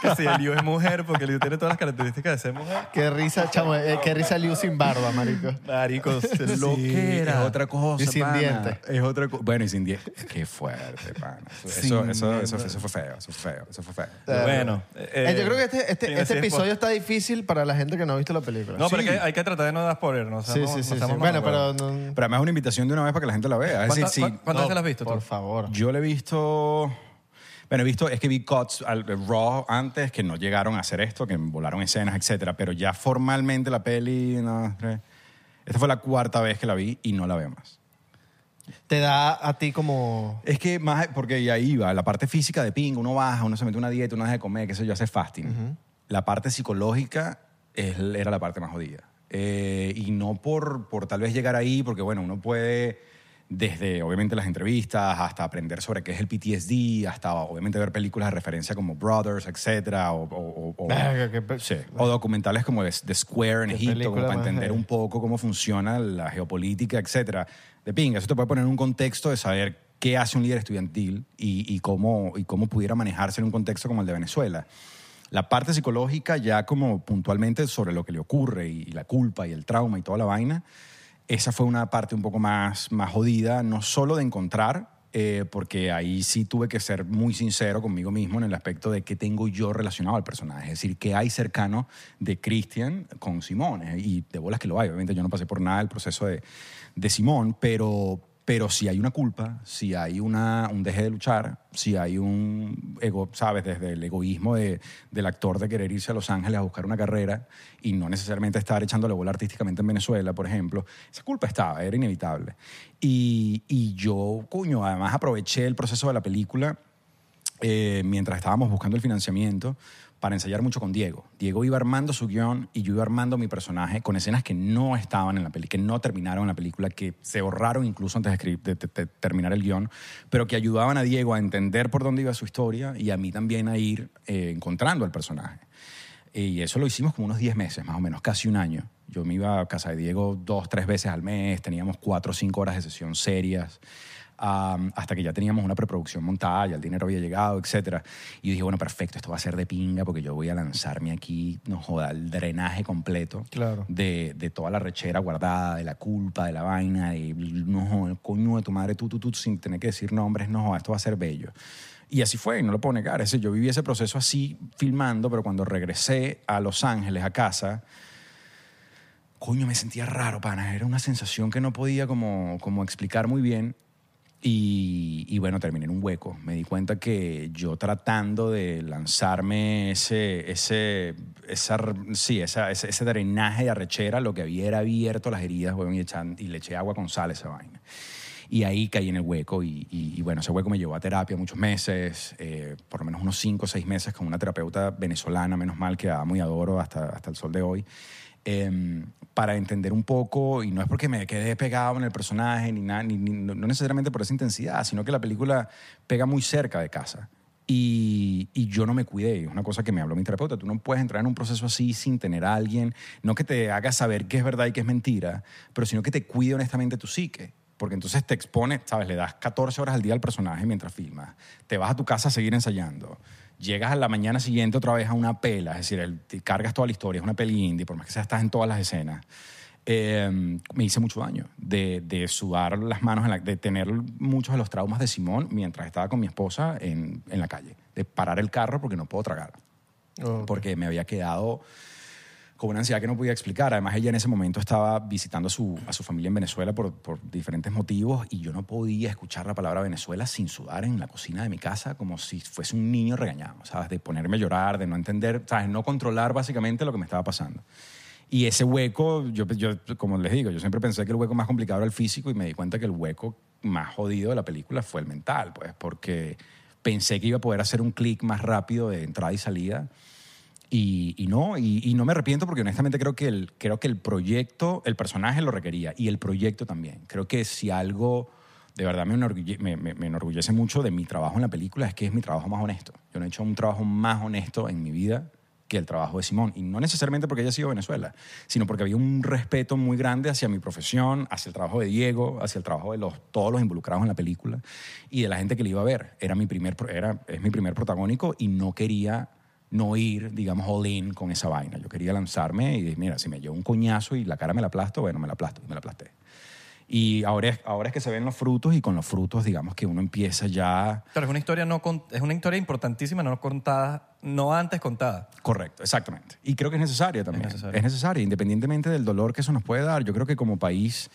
que si el Liu es mujer, porque el Liu tiene todas las características de ser mujer. Qué risa, chamo. eh, qué risa Liu sin barba, marico. Maricos, Lo que era. Es otra cosa, Y sin pana. dientes. Es otra cosa. Bueno, y sin dientes. Qué fuerte, pana. Eso, eso, eso, eso, eso fue feo, eso fue feo, eso fue feo. Bueno. Eh, yo creo que este, este, este episodio está difícil para la gente que no ha visto la película. No, pero Sí. hay que, hay que tratar de no dar spoiler, ¿no? sí, Seamos- sí, no sí. sí. seamos Bueno, pero... no- Pero además es una invitación de una vez para que la gente la vea. Es decir, ¿Cuántas sí, cuán- cuántas veces la has visto Por tú? favor. Yo le he visto. Bueno, he visto, es que vi cuts al Raw antes que no llegaron a hacer esto, que volaron escenas, etcétera, pero ya formalmente la peli. No, eh. esta fue la cuarta vez que la vi y no la veo más. Te da a ti como... Es que más, porque ya iba, la parte física de ping, uno baja, uno se mete una dieta, uno deja de comer, qué sé yo, hace fasting. La parte psicológica es- era la parte más jodida. Eh, y no por, por tal vez llegar ahí, porque bueno, uno puede desde obviamente las entrevistas hasta aprender sobre qué es el PTSD, hasta obviamente ver películas de referencia como Brothers, etcétera, o, o- o- o- Verga, qué pe- sí, o documentales como de, de Square en Qué Egipto, como película para más entender heavy. un poco cómo funciona la geopolítica, etcétera. De pinga, eso te puede poner en un contexto de saber qué hace un líder estudiantil y, cómo, y cómo pudiera manejarse en un contexto como el de Venezuela. La parte psicológica ya como puntualmente sobre lo que le ocurre y, y la culpa y el trauma y toda la vaina, esa fue una parte un poco más, más jodida, no solo de encontrar, eh, porque ahí sí tuve que ser muy sincero conmigo mismo en el aspecto de qué tengo yo relacionado al personaje, es decir, qué hay cercano de Christian con Simón, y de bolas que lo hay, obviamente yo no pasé por nada el proceso de, de Simón, pero, pero si hay una culpa, si hay una, un deje de luchar, si hay un ego, sabes, desde el egoísmo de- del actor de querer irse a Los Ángeles a buscar una carrera y no necesariamente estar echándole bola artísticamente en Venezuela, por ejemplo, esa culpa estaba, era inevitable. Y, y yo, coño, además aproveché el proceso de la película eh, mientras estábamos buscando el financiamiento para ensayar mucho con Diego. Diego iba armando su guion y yo iba armando mi personaje con escenas que no estaban en la película, que no terminaron en la película, que se borraron incluso antes de, terminar el guion, pero que ayudaban a Diego a entender por dónde iba su historia y a mí también a ir eh, encontrando al personaje. Y eso lo hicimos como unos 10 meses, más o menos, casi un año. Yo me iba a casa de Diego dos, tres veces al mes, teníamos cuatro o cinco horas de sesión serias, am, hasta que ya teníamos una preproducción montada, ya el dinero había llegado, etc. Y yo dije, bueno, perfecto, esto va a ser de pinga porque yo voy a lanzarme aquí, no joda, el drenaje completo Claro. de, de toda la rechera guardada, de la culpa, de la vaina, de no joda, el coño de tu madre, tú, tú, tú, sin tener que decir nombres, no joda, esto va a ser bello. Y así fue, no lo puedo negar. Ese, yo viví ese proceso así filmando, pero cuando regresé a Los Ángeles, a casa, coño, me sentía raro, pana. Era una sensación que no podía como, como explicar muy bien. Y, y bueno, terminé en un hueco. Me di cuenta que yo tratando de lanzarme ese, ese, esa, sí, esa, ese, ese drenaje de arrechera, lo que había era abierto las heridas weón, y, echan- y le eché agua con sal a esa vaina. Y ahí caí en el hueco y, y- y bueno, ese hueco me llevó a terapia muchos meses, eh, por lo menos unos cinco o seis meses con una terapeuta venezolana, menos mal, que amo y adoro hasta, hasta el sol de hoy, em, para entender un poco, y no es porque me quedé pegado en el personaje, ni nada, ni, no necesariamente por esa intensidad, sino que la película pega muy cerca de casa. Y, y yo no me cuidé, es una cosa que me habló mi terapeuta, tú no puedes entrar en un proceso así sin tener a alguien, no que te haga saber qué es verdad y qué es mentira, pero sino que te cuide honestamente tu psique. Porque entonces te expone, ¿sabes? Le das 14 horas al día al personaje mientras filmas. Te vas a tu casa a seguir ensayando. Llegas a la mañana siguiente otra vez a una pela, es decir, el- te cargas toda la historia, es una peli indie, por más que sea, estás en todas las escenas. Eh, me hice mucho daño de, de sudar las manos, en la- de tener muchos de los traumas de Simón mientras estaba con mi esposa en, en la calle. De parar el carro porque no puedo tragar. Ok. Porque me había quedado con una ansiedad que no podía explicar. Además, ella en ese momento estaba visitando a su, a su familia en Venezuela por, por diferentes motivos y yo no podía escuchar la palabra Venezuela sin sudar en la cocina de mi casa como si fuese un niño regañado, ¿sabes? De ponerme a llorar, de no entender, ¿sabes? No controlar básicamente lo que me estaba pasando. Y ese hueco, yo, yo, como les digo, yo siempre pensé que el hueco más complicado era el físico y me di cuenta que el hueco más jodido de la película fue el mental, pues, porque pensé que iba a poder hacer un clic más rápido de entrada y salida. Y, no, y, no me arrepiento porque honestamente creo que, el, creo que el proyecto, el personaje lo requería y el proyecto también. Creo que si algo de verdad me, enorgulle- me, enorgullece mucho de mi trabajo en la película es que es mi trabajo más honesto. Yo no he hecho un trabajo más honesto en mi vida que el trabajo de Simón. Y no necesariamente porque haya sido Venezuela, sino porque había un respeto muy grande hacia mi profesión, hacia el trabajo de Diego, hacia el trabajo de los, todos los involucrados en la película y de la gente que le iba a ver. Era mi primer, era, es mi primer protagónico y no quería no ir, digamos, all in con esa vaina. Yo quería lanzarme y mira, si me llevo un coñazo y la cara me la aplasto, bueno, me la aplasto y me la aplasté. Y ahora es, ahora es que se ven los frutos y con los frutos, digamos, que uno empieza ya... Claro, es una historia no con- es una historia importantísima, no contada, no antes contada. Correcto, exactamente. Y creo que es necesaria también. Es Es necesaria. necesaria, independientemente del dolor que eso nos puede dar. Yo creo que como país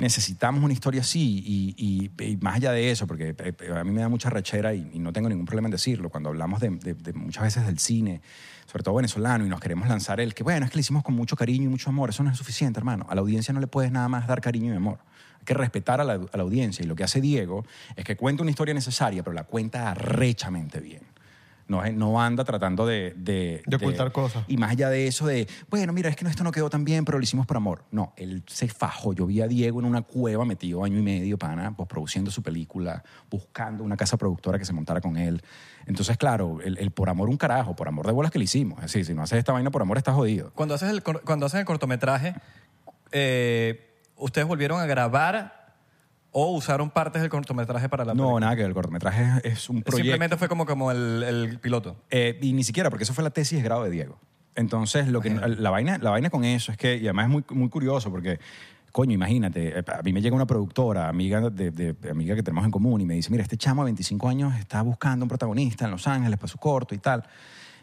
necesitamos una historia así y, más allá de eso, porque eh, eh, a mí me da mucha rechera y, no tengo ningún problema en decirlo, cuando hablamos de muchas veces del cine, sobre todo venezolano, y nos queremos lanzar el que, bueno, es que le hicimos con mucho cariño y mucho amor, eso no es suficiente, hermano. A la audiencia no le puedes nada más dar cariño y amor. Hay que respetar a la, a la audiencia y lo que hace Diego es que cuenta una historia necesaria, pero la cuenta arrechamente bien. No, no anda tratando de, de, De ocultar cosas. Y más allá de eso de, bueno, mira, es que no, esto no quedó tan bien, pero lo hicimos por amor. No, él se fajó. Yo vi a Diego en una cueva metido año y medio, pana, pues produciendo su película, buscando una casa productora que se montara con él. Entonces, claro, el, el por amor un carajo, por amor de bolas que le hicimos. Es decir, si no haces esta vaina por amor, estás jodido. Cuando haces el, cuando hacen el cortometraje, eh, ustedes volvieron a grabar o usaron partes del cortometraje para la No, película? nada que ver, el cortometraje es, es un proyecto. Simplemente fue como, como el, el piloto. Eh, y ni siquiera, porque eso fue la tesis de grado de Diego. Entonces, lo que, la, vaina, la vaina con eso es que, y además es muy, muy curioso, porque, coño, imagínate, eh, a mí me llega una productora, amiga, de, de- amiga que tenemos en común, y me dice, mira, este chamo de 25 años está buscando un protagonista en Los Ángeles para su corto y tal.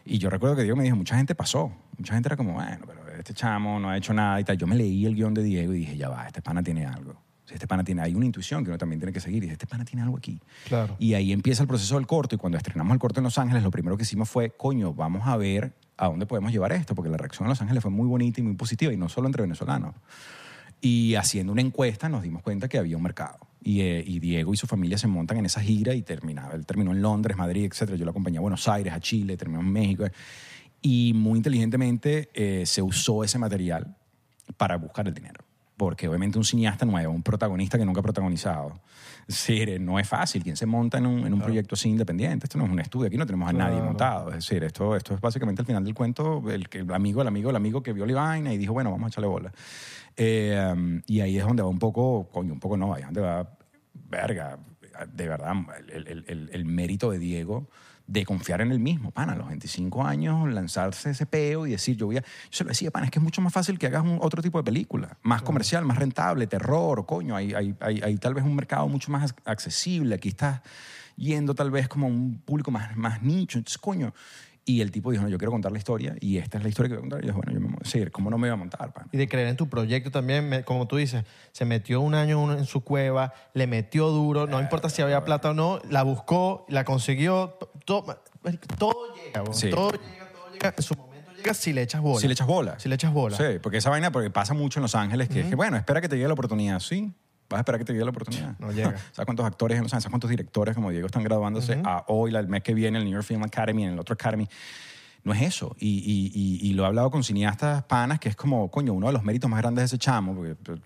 Y yo recuerdo que Diego me dijo, mucha gente pasó. Mucha gente era como, bueno, pero este chamo no ha hecho nada y tal. Yo me leí el guion de Diego y dije, ya va, este pana tiene algo. Este pana tiene, hay una intuición que uno también tiene que seguir. Y este pana tiene algo aquí. Claro. Y ahí empieza el proceso del corto. Y cuando estrenamos el corto en Los Ángeles, lo primero que hicimos fue, coño, vamos a ver a dónde podemos llevar esto, porque la reacción en Los Ángeles fue muy bonita y muy positiva, y no solo entre venezolanos. Y haciendo una encuesta nos dimos cuenta que había un mercado. Y, eh, y Diego y su familia se montan en esa gira y terminaba. Él terminó en Londres, Madrid, etc. Yo lo acompañé a Buenos Aires, a Chile, terminó en México. Y muy inteligentemente eh, se usó ese material para buscar el dinero. Porque obviamente un cineasta nuevo, un protagonista que nunca ha protagonizado, es decir, no es fácil. ¿Quién se monta en un, en un proyecto así independiente? Esto no es un estudio, aquí no tenemos a nadie Claro. montado. Es decir, esto, esto es básicamente el final del cuento, el, el amigo, el amigo, el amigo que vio la vaina y dijo, bueno, vamos a echarle bola. Eh, um, y ahí es donde va un poco, coño, un poco no, ahí es donde va, verga, de verdad, el- el- el mérito de Diego de confiar en él mismo, pana, a los 25 años, lanzarse ese peo y decir, yo voy a... Yo se lo decía, pana, es que es mucho más fácil que hagas un, otro tipo de película, más comercial, más rentable, terror, coño, hay, hay, hay, hay tal vez un mercado mucho más accesible, aquí estás yendo tal vez como a un público más, más nicho, entonces, coño... Y el tipo dijo, no, yo quiero contar la historia y esta es la historia que voy a contar. Y yo dije, bueno, yo me voy a decir, ¿cómo no me iba a montar, pana? Y de creer en tu proyecto también, me- como tú dices, se metió un año en su cueva, le metió duro, no importa si había plata o no, la buscó, la consiguió, to- to- todo llega. Sí. todo llega, todo llega, en su momento llega si le echas bola. Si le echas bola. Si le echas bola. Sí, porque esa vaina porque pasa mucho en Los Ángeles, que es que, bueno, espera que te llegue la oportunidad. Sí, vas a esperar que te llegue la oportunidad. No llega. ¿Sabes cuántos actores en Los? ¿Sabes cuántos directores como Diego están graduándose a hoy, el mes que viene, en el New York Film Academy, en el otro Academy? No es eso. Y, y- y- y lo he hablado con cineastas panas, que es como, coño, uno de los méritos más grandes de ese chamo, porque pues,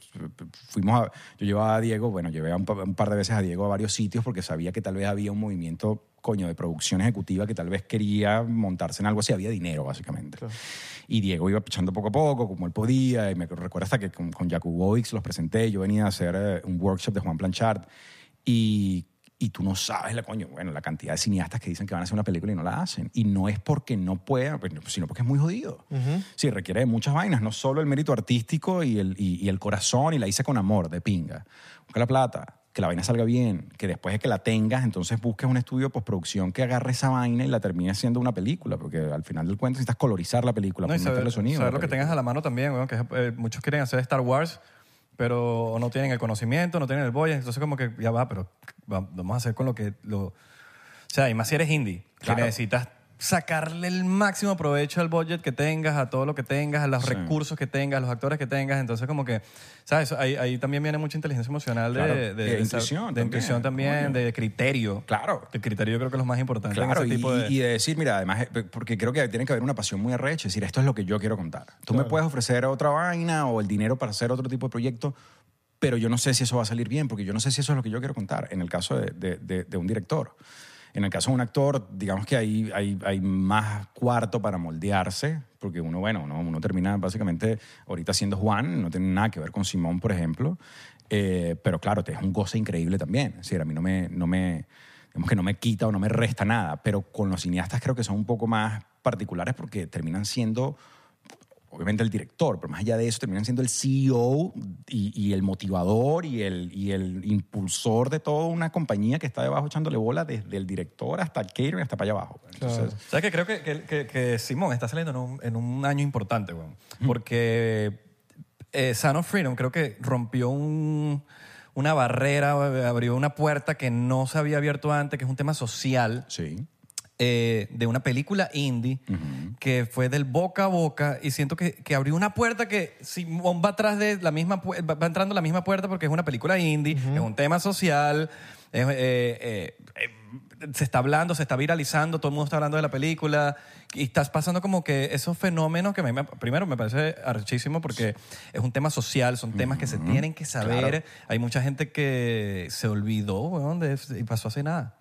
fuimos a, yo llevaba a Diego, bueno, llevé a un, un par de veces a Diego a varios sitios porque sabía que tal vez había un movimiento, coño, de producción ejecutiva que tal vez quería montarse en algo así, había dinero, básicamente. Y Diego iba pichando poco a poco, como él podía, y me recuerdo hasta que con, con Jacobovics los presenté, yo venía a hacer eh, un workshop de Juan Planchard, y, y tú no sabes la coño, bueno, la cantidad de cineastas que dicen que van a hacer una película y no la hacen. Y no es porque no puedan, pues, sino porque es muy jodido. Sí, requiere de muchas vainas, no solo el mérito artístico y el, y, y el corazón y la hice con amor, de pinga. Busca la plata, que la vaina salga bien, que después de que la tengas, entonces busques un estudio de postproducción que agarre esa vaina y la termine siendo una película, porque al final del cuento necesitas colorizar la película, No, y saber, sonido. saber lo que tengas a la mano también, weón, que eh, muchos quieren hacer Star Wars, pero no tienen el conocimiento, no tienen el boya, entonces como que ya va, pero va- vamos a hacer con lo que... Lo, o sea, y más si eres indie, Claro. que necesitas sacarle el máximo provecho al budget que tengas, a todo lo que tengas, a los Sí. recursos que tengas, a los actores que tengas, entonces como que, ¿sabes? Ahí, ahí también viene mucha inteligencia emocional de, Claro. de, Y de de- intuición de también, intuición también, de criterio. Claro. El criterio yo creo que es lo más importante en Claro, y, de... y de decir, mira, además, eh, porque creo que tiene que haber una pasión muy arrecha, es decir, esto es lo que yo quiero contar. Tú me puedes ofrecer otra vaina o el dinero para hacer otro tipo de proyecto, pero yo no sé si eso va a salir bien, porque yo no sé si eso es lo que yo quiero contar, en el caso de, de- de- de un director. En el caso de un actor, digamos que hay, hay, hay más cuarto para moldearse, porque uno, bueno, uno, uno termina básicamente ahorita siendo Juan, no tiene nada que ver con Simón, por ejemplo, Eh, pero claro, es un goce increíble también. Es decir, a mí no me, no me, digamos que no me quita o no me resta nada, pero con los cineastas creo que son un poco más particulares porque terminan siendo, obviamente el director, pero más allá de eso terminan siendo el CEO y, y el motivador y el, y el impulsor de toda una compañía que está debajo echándole bola desde el director hasta el catering hasta para allá abajo. Entonces, ¿Sabes qué? Creo que, que, que- que Simón está saliendo en un, en un año importante. Porque eh, Son of Freedom creo que rompió un- una barrera, abrió una puerta que no se había abierto antes, que es un tema social sí. Eh, de una película indie que fue del boca a boca y siento que, que abrió una puerta que Simón va atrás de la misma va entrando a la misma puerta porque es una película indie, es un tema social, es, eh, eh, se está hablando, se está viralizando, todo el mundo está hablando de la película y estás pasando como que esos fenómenos que me- primero me parece archísimo porque es un tema social, son temas que se tienen que saber. Claro. Hay mucha gente que se olvidó, weón, de- y pasó hace nada.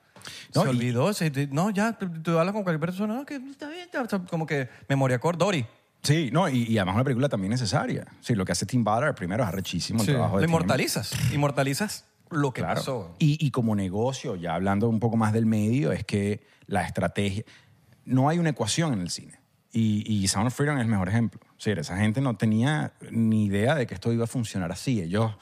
No, se olvidó. se- no, ya, tú, tú hablas con cualquier persona, no, que está bien, ya, o sea, como que memoria core, Dory. Sí, no, y, y además una película también necesaria. Sí, lo que hace Tim Ballard primero es arrechísimo el Sí. trabajo de Lo inmortalizas. Inmortalizas lo que Claro. pasó. Y, y como negocio, ya hablando un poco más del medio, es que la estrategia. No hay una ecuación en el cine. Y, y Sound of Freedom es el mejor ejemplo. Es decir, esa gente no tenía ni idea de que esto iba a funcionar así. Ellos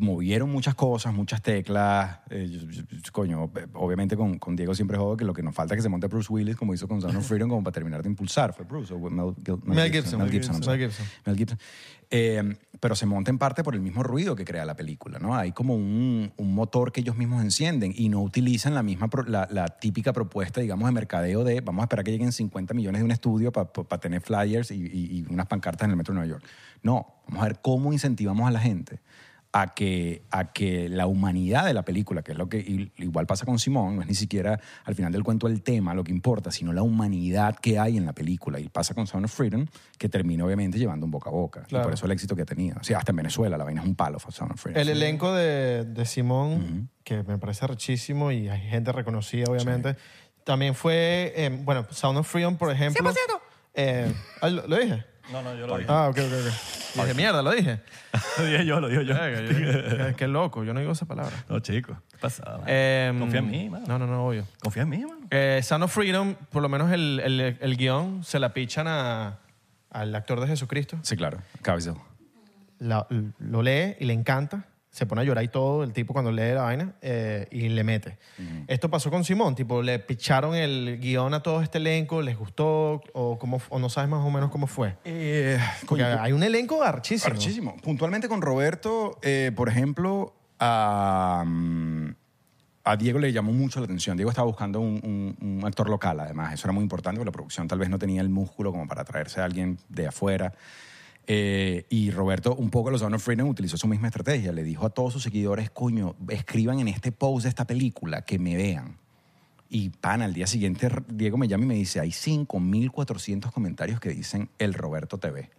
movieron muchas cosas, muchas teclas. eh, yo- yo- yo- coño, eh, obviamente con, con Diego siempre jodo que lo que nos falta es que se monte Bruce Willis, como hizo con Sound of Freedom, como para terminar de impulsar. ¿Fue Bruce o Mel, Gil- Mel Gibson. Mel Gibson. I'm Mel sorry. Gibson. Mel Gibson. Eh, pero se monta en parte por el mismo ruido que crea la película, ¿no? Hay como un, un motor que ellos mismos encienden y no utilizan la misma, pro- la, la típica propuesta, digamos, de mercadeo de vamos a esperar que lleguen 50 millones de un estudio para tener flyers y, y- y unas pancartas en el metro de Nueva York. No, vamos a ver cómo incentivamos a la gente a que, a que la humanidad de la película, que es lo que igual pasa con Simón, no es ni siquiera al final del cuento el tema lo que importa, sino la humanidad que hay en la película. Y pasa con Sound of Freedom, que termina obviamente llevando un boca a boca. Claro. Y por eso el éxito que ha tenido. O sea, hasta en Venezuela la vaina es un palo for Sound of Freedom. El elenco de, de Simón, que me parece rechísimo y hay gente reconocida, obviamente. También fue, eh, bueno, Sound of Freedom, por ejemplo. Eh, ah, ¿lo, lo dije? No, no, yo lo dije. Ah, ok, ok, ok. Y Dije, mierda, lo dije. Lo dije yo, lo dije yo. Verga, yo- qué- Qué loco, yo no digo esa palabra. No, chico. ¿Qué pasa? Eh, Confía en mí, mano. No, no, no, obvio. Confía en mí, mano. Eh, Sound of Freedom, por lo menos el, el, el guion, se la pichan a, al actor de Jesucristo. Sí, claro. La- lo lee y le encanta. Se pone a llorar y todo el tipo cuando lee la vaina eh, y le mete. Esto pasó con Simón, tipo, le picharon el guion a todo este elenco, les gustó o, cómo, o no sabes más o menos cómo fue. Eh, Porque hay un elenco archísimo. Muchísimo. Puntualmente con Roberto, eh, por ejemplo, a, mm, a Diego le llamó mucho la atención. Diego estaba buscando un, un- un actor local, además. Eso era muy importante porque la producción tal vez no tenía el músculo como para traerse a alguien de afuera. Eh, y Roberto, un poco los Sound of Freedom, utilizó su misma estrategia. Le dijo a todos sus seguidores, coño, escriban en este post de esta película, que me vean. Y pan, al día siguiente Diego me llama y me dice, hay 5.400 comentarios que dicen el Roberto TV.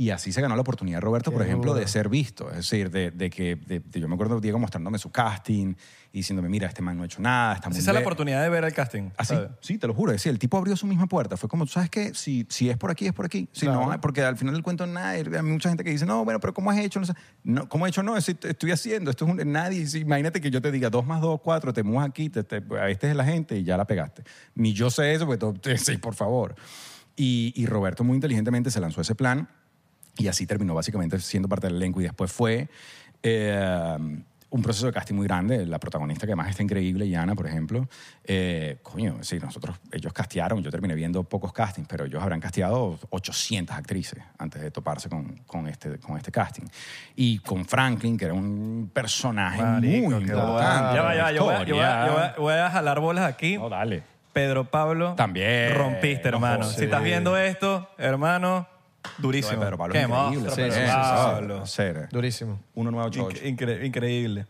Y así se ganó la oportunidad Roberto, por ejemplo, duro. de ser visto. Es decir, de, de que de- de- yo me acuerdo de Diego mostrándome su casting y diciéndome, mira, este man no ha hecho nada, está muy Esa es la oportunidad de ver el casting. Así, ¿sabes? sí, te lo juro. Es decir, el tipo abrió su misma puerta. Fue como, ¿tú sabes qué? Si, si es por aquí, es por aquí. Si no, porque al final del cuento nadie, hay mucha gente que dice, no, bueno, pero ¿cómo has hecho? No, sé. no ¿Cómo he hecho? No, es- estoy haciendo. Esto es un, nadie. imagínate que yo te diga dos más dos, cuatro, te mueves aquí, te, te, este es la gente y ya la pegaste. Ni yo sé eso, porque tú- sí, por favor. Y, y Roberto muy inteligentemente se lanzó ese plan y así terminó básicamente siendo parte del elenco y después fue eh, un proceso de casting muy grande. La protagonista que además está increíble, Yana, por ejemplo. Eh, coño, sí, nosotros, ellos castearon, yo terminé viendo pocos castings, pero ellos habrán casteado 800 actrices antes de toparse con, con este, con este casting. Y con Franklin, que era un personaje Marico, muy importante. Ya va, ya va. Yo voy, a- yo voy a- yo voy a- voy a jalar bolas aquí. No, dale. Pedro Pablo. También. Rompiste, No hermano. jodas. si estás viendo esto, hermano, durísimo. Pero Pablo Qué increíble. monstruo, sí, Pedro sí, sí, Pablo. sí, sí. Durísimo. Uno nuevo ocho, ocho. Inc- incre- increíble.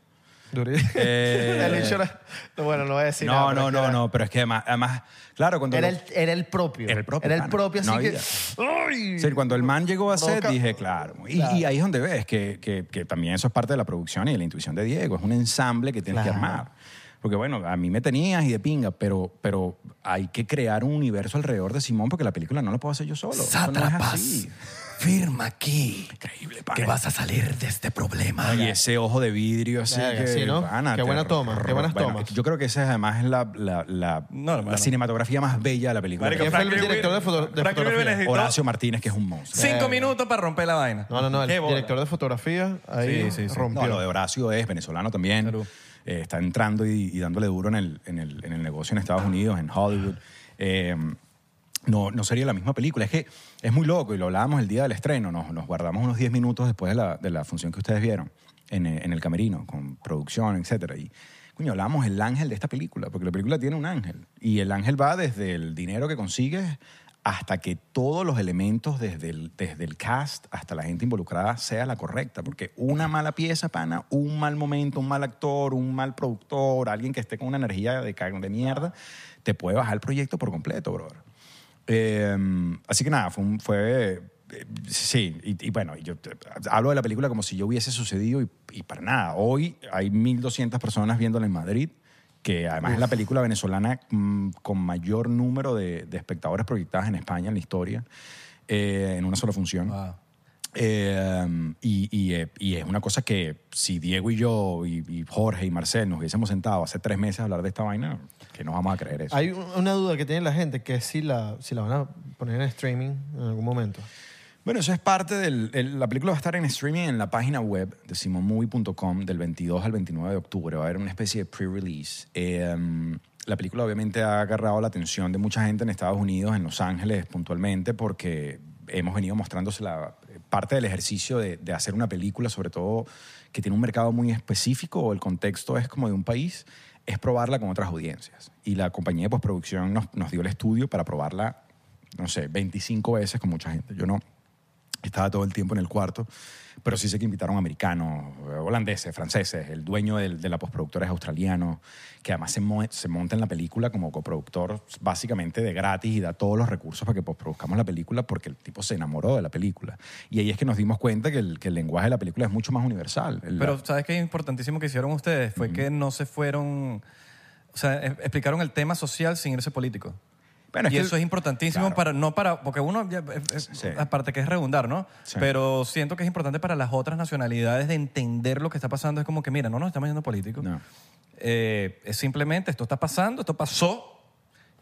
Durísimo. Eh, el hecho era- Bueno, no voy a decir No, nada, pero no, es que no, era- no, pero es que además, además claro, cuando... Era lo- el, era el propio. Era el propio, Era el pana. propio, así No que. había. ¡Ay! Sí, cuando el man llegó a set, Provoca- dije, claro. Y, Claro. y ahí es donde ves que, que- que también eso es parte de la producción y de la intuición de Diego. Es un ensamble que tienes que Claro. armar. Porque bueno, a mí me tenías y de pinga, pero, pero hay que crear un universo alrededor de Simón porque la película no la puedo hacer yo solo. No así. firma aquí. Increíble, pana. Que vas a salir de este problema. Y ese ojo de vidrio así que, sí, ¿no? pana, Qué buena toma, qué buenas bueno, tomas. Yo creo que esa además es la, la, la, No, hermano. la cinematografía más bella de la película. ¿Quién fue el director de, foto- de fotografía? Horacio Martínez, que es un monstruo. Cinco minutos para romper la vaina. No, no, no. El director de fotografía ahí Sí, sí, sí. rompió. No, lo de Horacio es venezolano también. Claro. Eh, está entrando y, dándole duro en el, en, el, en el negocio en Estados Unidos, en Hollywood. Eh, no, no sería la misma película. Es que es muy loco y lo hablábamos el día del estreno. Nos, guardamos unos 10 minutos después de la, de la función que ustedes vieron en, eh, en el camerino, con producción, etcétera. Y, coño, hablábamos el ángel de esta película, porque la película tiene un ángel. Y el ángel va desde el dinero que consigues hasta que todos los elementos, desde el, desde el cast hasta la gente involucrada, sea la correcta. Porque una mala pieza, pana, un mal momento, un mal actor, un mal productor, alguien que esté con una energía de, de mierda, te puede bajar el proyecto por completo, brother. Eh, así que nada, fue, un- fue eh, sí, y, y bueno, yo hablo de la película como si yo hubiese sucedido y, y para nada. Hoy hay 1.200 personas viéndola en Madrid, que además es la película venezolana mm, con mayor número de, de espectadores proyectadas en España en la historia, eh, en una sola función. Wow. Eh, y, y, eh, y es una cosa que si Diego y yo y, y Jorge y Marcel nos hubiésemos sentado hace tres meses a hablar de esta vaina, que no vamos a creer eso. Hay un- una duda que tiene la gente que es si la, si la van a poner en streaming en algún momento. Bueno, eso es parte del... el- la película va a estar en streaming en la página web de simonmovie.com del 22 al 29 de octubre. Va a haber una especie de pre-release. Eh, la película obviamente ha agarrado la atención de mucha gente en Estados Unidos, en Los Ángeles puntualmente, porque hemos venido mostrándose la parte del ejercicio de, de hacer una película, sobre todo que tiene un mercado muy específico o el contexto es como de un país, es probarla con otras audiencias. Y la compañía de postproducción nos, nos dio el estudio para probarla, no sé, 25 veces con mucha gente. Yo no, estaba todo el tiempo en el cuarto, pero sí sé que invitaron americanos, holandeses, franceses. El dueño del- de la postproductora es australiano, que además se, mo- se monta en la película como coproductor básicamente de gratis y da todos los recursos para que postproduzcamos la película porque el tipo se enamoró de la película. Y ahí es que nos dimos cuenta que el, que el lenguaje de la película es mucho más universal. El- Pero ¿sabes qué es importantísimo que hicieron ustedes? Fue que no se fueron... O sea, e- explicaron el tema social sin irse político. Bueno, es y que- eso es importantísimo claro. para, no para, porque uno, ya- es- es- Sí. aparte que es redundar, ¿no? Sí. Pero siento que es importante para las otras nacionalidades de entender lo que está pasando. Es como que, mira, no nos estamos yendo políticos. No. Eh, es simplemente, esto está pasando, esto pasó,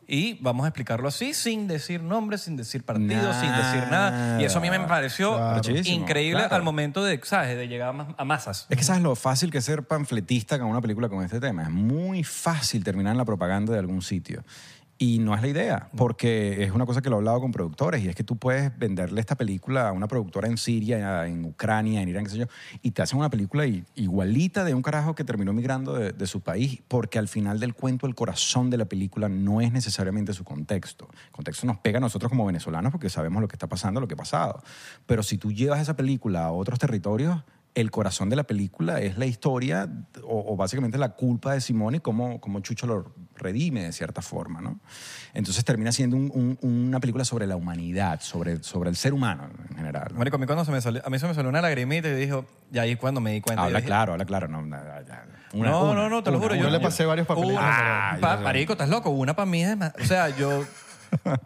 y vamos a explicarlo así, sin decir nombres, sin decir partidos, sin decir nada. Y eso a mí me pareció Claro. Increíble claro. al momento de, ¿sabes? de llegar a masas. Es que sabes lo fácil que es ser panfletista con una película con este tema. Es muy fácil terminar en la propaganda de algún sitio. Y no es la idea, porque es una cosa que lo he hablado con productores, y es que tú puedes venderle esta película a una productora en Siria, en Ucrania, en Irán, qué sé yo, y te hacen una película igualita de un carajo que terminó migrando de, de su país, porque al final del cuento el corazón de la película no es necesariamente su contexto. El contexto nos pega a nosotros como venezolanos porque sabemos lo que está pasando, lo que ha pasado. Pero si tú llevas esa película a otros territorios, el corazón de la película es la historia o, o básicamente la culpa de Simón y cómo, cómo Chucho lo redime de cierta forma, ¿no? Entonces termina siendo un- un- una película sobre la humanidad, sobre, sobre el ser humano en general. ¿no? Marico, a mí, cuando se me salió, a mí se me salió una lagrimita y yo dije, y ahí cuando me di cuenta. Habla dije, claro, habla claro. No. Una- no, una, no, no, te lo una, juro. Yo le pasé varios papeles. Una, Ah, pa- marico, estás loco. Una para mí es más. O sea, yo.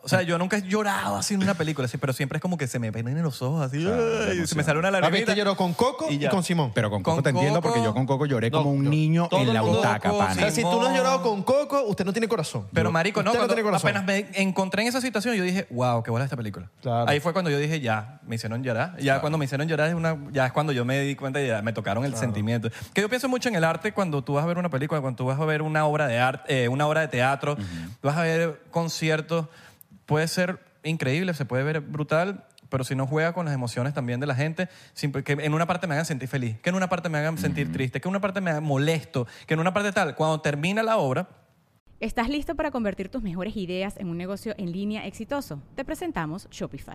O sea, yo nunca he llorado así en una película, así, pero siempre es como que se me ven en los ojos así. ay, se me sale una Papi, lagrimita. este lloró con Coco y, ya. con Simón. Pero con Con Coco te entiendo porque yo con Coco lloré No, como un yo- niño todo en el la mundo- butaca, Coco, O pana. sea, si tú no has llorado con Coco, usted no tiene corazón. Pero, marico, no, usted cuando tiene corazón. apenas me encontré en esa situación, yo dije, wow, qué buena esta película. Claro. Ahí fue cuando yo dije, ya, me hicieron llorar. Ya cuando me hicieron llorar, es una, ya es cuando yo me di cuenta y ya me tocaron el sentimiento. Que yo pienso mucho en el arte cuando tú vas a ver una película, cuando tú vas a ver una obra de arte, eh, una obra de teatro, vas a ver conciertos, puede ser increíble, se puede ver brutal, pero si no juega con las emociones también de la gente, que en una parte me hagan sentir feliz, que en una parte me hagan sentir triste, que en una parte me hagan molesto, que en una parte tal, cuando termina la obra, ¿Estás listo para convertir tus mejores ideas en un negocio en línea exitoso? Te presentamos Shopify.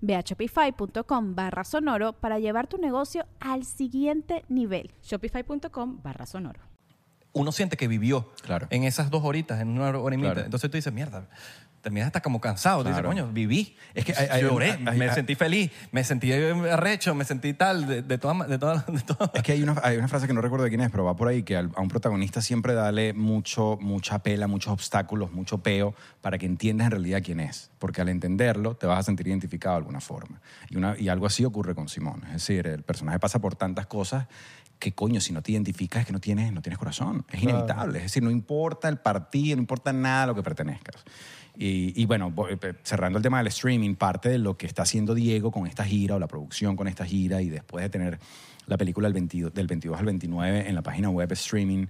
Ve a shopify.com barra sonoro para llevar tu negocio al siguiente nivel. Shopify.com barra sonoro. uno siente que vivió Claro. en esas dos horitas, en una hora y media. Claro. Entonces tú dices, mierda, terminas hasta como cansado. Tú dices, Claro. coño, viví. Es que hay- Lloré, hay- me hay- sentí feliz, me sentí arrecho, me sentí tal, de, de todas... De todas- de todas- Es que hay una, hay una frase que no recuerdo de quién es, pero va por ahí, que a un protagonista siempre dale mucho, mucha pela, muchos obstáculos, mucho peo, para que entiendas en realidad quién es. Porque al entenderlo te vas a sentir identificado de alguna forma. Y, una, y algo así ocurre con Simón. Es decir, el personaje pasa por tantas cosas que, coño, si no te identificas es que no tienes, no tienes corazón. Es inevitable. Es decir, no importa el partido, no importa nada a lo que pertenezcas. Y, y bueno, eh, cerrando el tema del streaming, parte de lo que está haciendo Diego con esta gira o la producción con esta gira y después de tener la película del 22, del 22 al 29 en la página web streaming,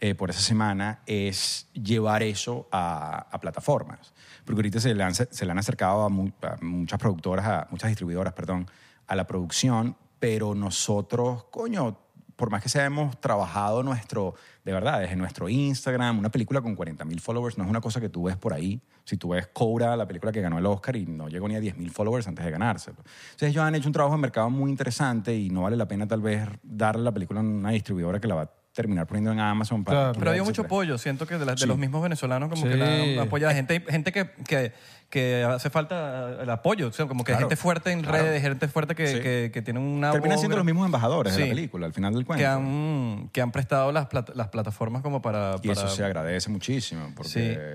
eh, por esa semana es llevar eso a, a plataformas. Porque ahorita se le han, se le han acercado a, mu- a muchas productoras, a muchas distribuidoras, perdón, a la producción, pero nosotros, coño, por más que sea, hemos trabajado nuestro, de verdad, desde nuestro Instagram, una película con 40 mil followers no es una cosa que tú ves por ahí. Si tú ves Cobra, la película que ganó el Oscar y no llegó ni a 10 mil followers antes de ganarse. Entonces ellos han hecho un trabajo de mercado muy interesante y no vale la pena tal vez darle la película a una distribuidora que la va a terminar poniendo en Amazon para... Claro. Pero había mucho apoyo, siento que de, la- de Sí. los mismos venezolanos como Sí. que la apoya gente, gente que, que, que hace falta el apoyo, o sea, como que Claro. gente fuerte en Claro. redes, gente fuerte que, Sí. que, que tiene una Terminan siendo los mismos embajadores de la película, al final del cuento. que han, que han prestado las, plat- las plataformas como para... Y eso para- se agradece muchísimo. Porque,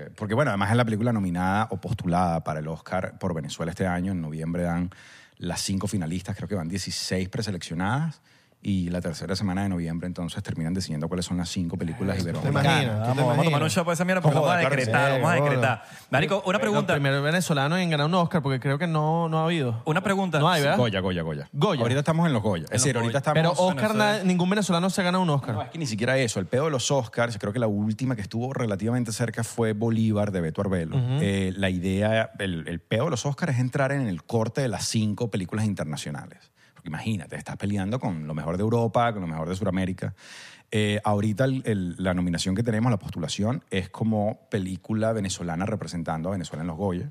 Sí. porque, bueno, además es la película nominada o postulada para el Oscar por Venezuela este año. En noviembre dan las cinco finalistas, creo que van 16 preseleccionadas. Y la tercera semana de noviembre, entonces, terminan decidiendo cuáles son las cinco películas ¿Te iberoamericanas. imaginas? ¿Tú te Vamos, vamos a tomar imaginas? un shot por esa mierda porque vamos a claro que decretar, sí, vamos a decretar. Marico, una pregunta. El primer venezolano en ganar un Oscar, porque creo que no, no ha habido. Una pregunta. No hay, ¿verdad? Goya, Goya, Goya. Goya. Ahorita estamos en los Goya. Es los decir, Goya. ahorita estamos... Pero Oscar, na- ningún venezolano se gana un Oscar. No, es que ni siquiera eso. El pedo de los Oscars, creo que la última que estuvo relativamente cerca fue Bolívar de Beto Arbelo. Eh, la idea, el, el pedo de los Oscars es entrar en el corte de las cinco películas internacionales. Porque imagínate, estás peleando con lo mejor de Europa, con lo mejor de Sudamérica. Eh, ahorita el- el- la nominación que tenemos, la postulación, es como película venezolana representando a Venezuela en los Goya.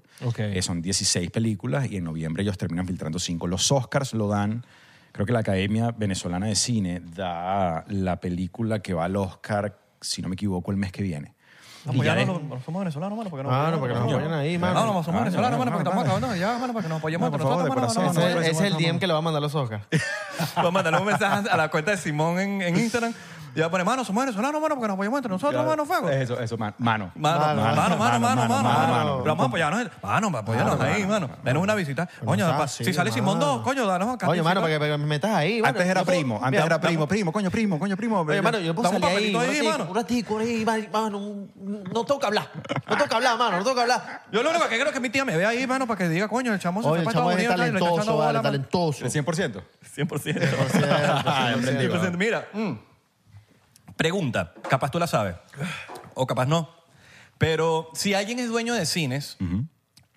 Eh, son 16 películas y en noviembre ellos terminan filtrando 5. Los Oscars lo dan, creo que la Academia Venezolana de Cine da la película que va al Oscar, si no me equivoco, el mes que viene. Y ya Apoyarnos, de- los- los- somos venezolanos, mano, porque nos Mano, apoyamos, porque nos apoyan ahí, mano. No, no, somos Ah, venezolanos, no, mano, no, porque no, estamos acabando ya, mano, para que nos apoyemos No, entre nosotros, mano, no, no, ese no, no, es el no, DM no. que le va a mandar los Oscars. Vamos a mandarle un mensaje a la cuenta de Simón en Instagram y va a poner, mano, somos venezolanos, mano, porque nos apoyamos entre nosotros, mano, fuego. Eso, eso, man- mano. Mano, mano, mano, mano, mano, mano, mano. Pero vamos a apoyarnos. Mano, apoyarnos Mano, ahí, mano. Denos una visita. Coño, si sale Simón mano. 2, coño, danos acá. Oye, mano, para que, me metas ahí. mano. Antes era primo, antes Mira, era primo, primo, coño, primo, coño, primo. Oye, mano, yo puedo salir ahí, papelito un ahí, ratico, mano. un ratico ahí, mano, no tengo que hablar. No tengo que hablar, mano, no tengo que hablar. Yo lo único que quiero es que mi tía me vea ahí, mano, para que diga, coño, el chamo se fue para Estados Unidos está talentoso, bola, mano. talentoso. ¿El 100%? 100%. Ah, aprendí, 100%. Mira, mm. Pregunta, capaz tú la sabes, o capaz no, pero si alguien es dueño de cines,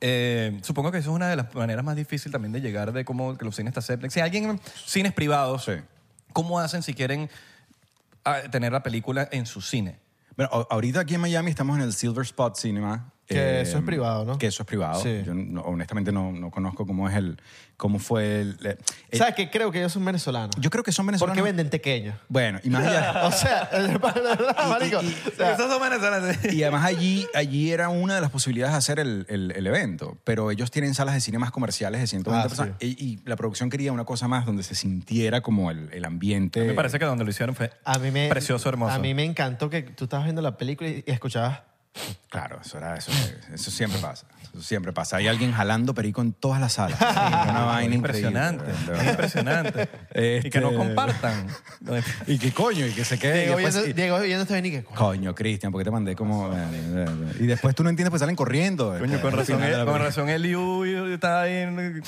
eh, supongo que eso es una de las maneras más difíciles también de llegar de cómo que los cines te acepten. Si alguien, cines privados, Sí. ¿cómo hacen si quieren ah, tener la película en su cine? Bueno, a- ahorita aquí en Miami estamos en el Silver Spot Cinema. Eh, Que eso es privado, ¿no? Que eso es privado. Sí. Yo no- honestamente no, no conozco cómo es el, cómo fue el. eh, ¿Sabes qué? Creo que ellos son venezolanos. yo creo que son ¿Por venezolanos. qué venden tequeños? Bueno, y más allá. O sea, marico. Esos son venezolanos. Y además allí, allí era una de las posibilidades de hacer el, el- el evento, pero ellos tienen salas de cine más comerciales de 120 Ah, personas y, y la producción quería una cosa más donde se sintiera como el, el ambiente. Me parece que donde lo hicieron fue a mí me, precioso, hermoso. A mí me encantó que tú estabas viendo la película y, y escuchabas. Claro, eso, era, eso, eso siempre pasa. Eso siempre pasa. Hay alguien jalando perico en todas las salas. una vaina impresionante, es impresionante. Este- Y que no compartan. Y que coño, y que se quede. y Diego después- viendo, y- Diego viendo y que. coño, Coño, Cristian, porque te mandé como. Y después tú no entiendes, pues salen corriendo. Coño, con Al razón, con razón está ahí en...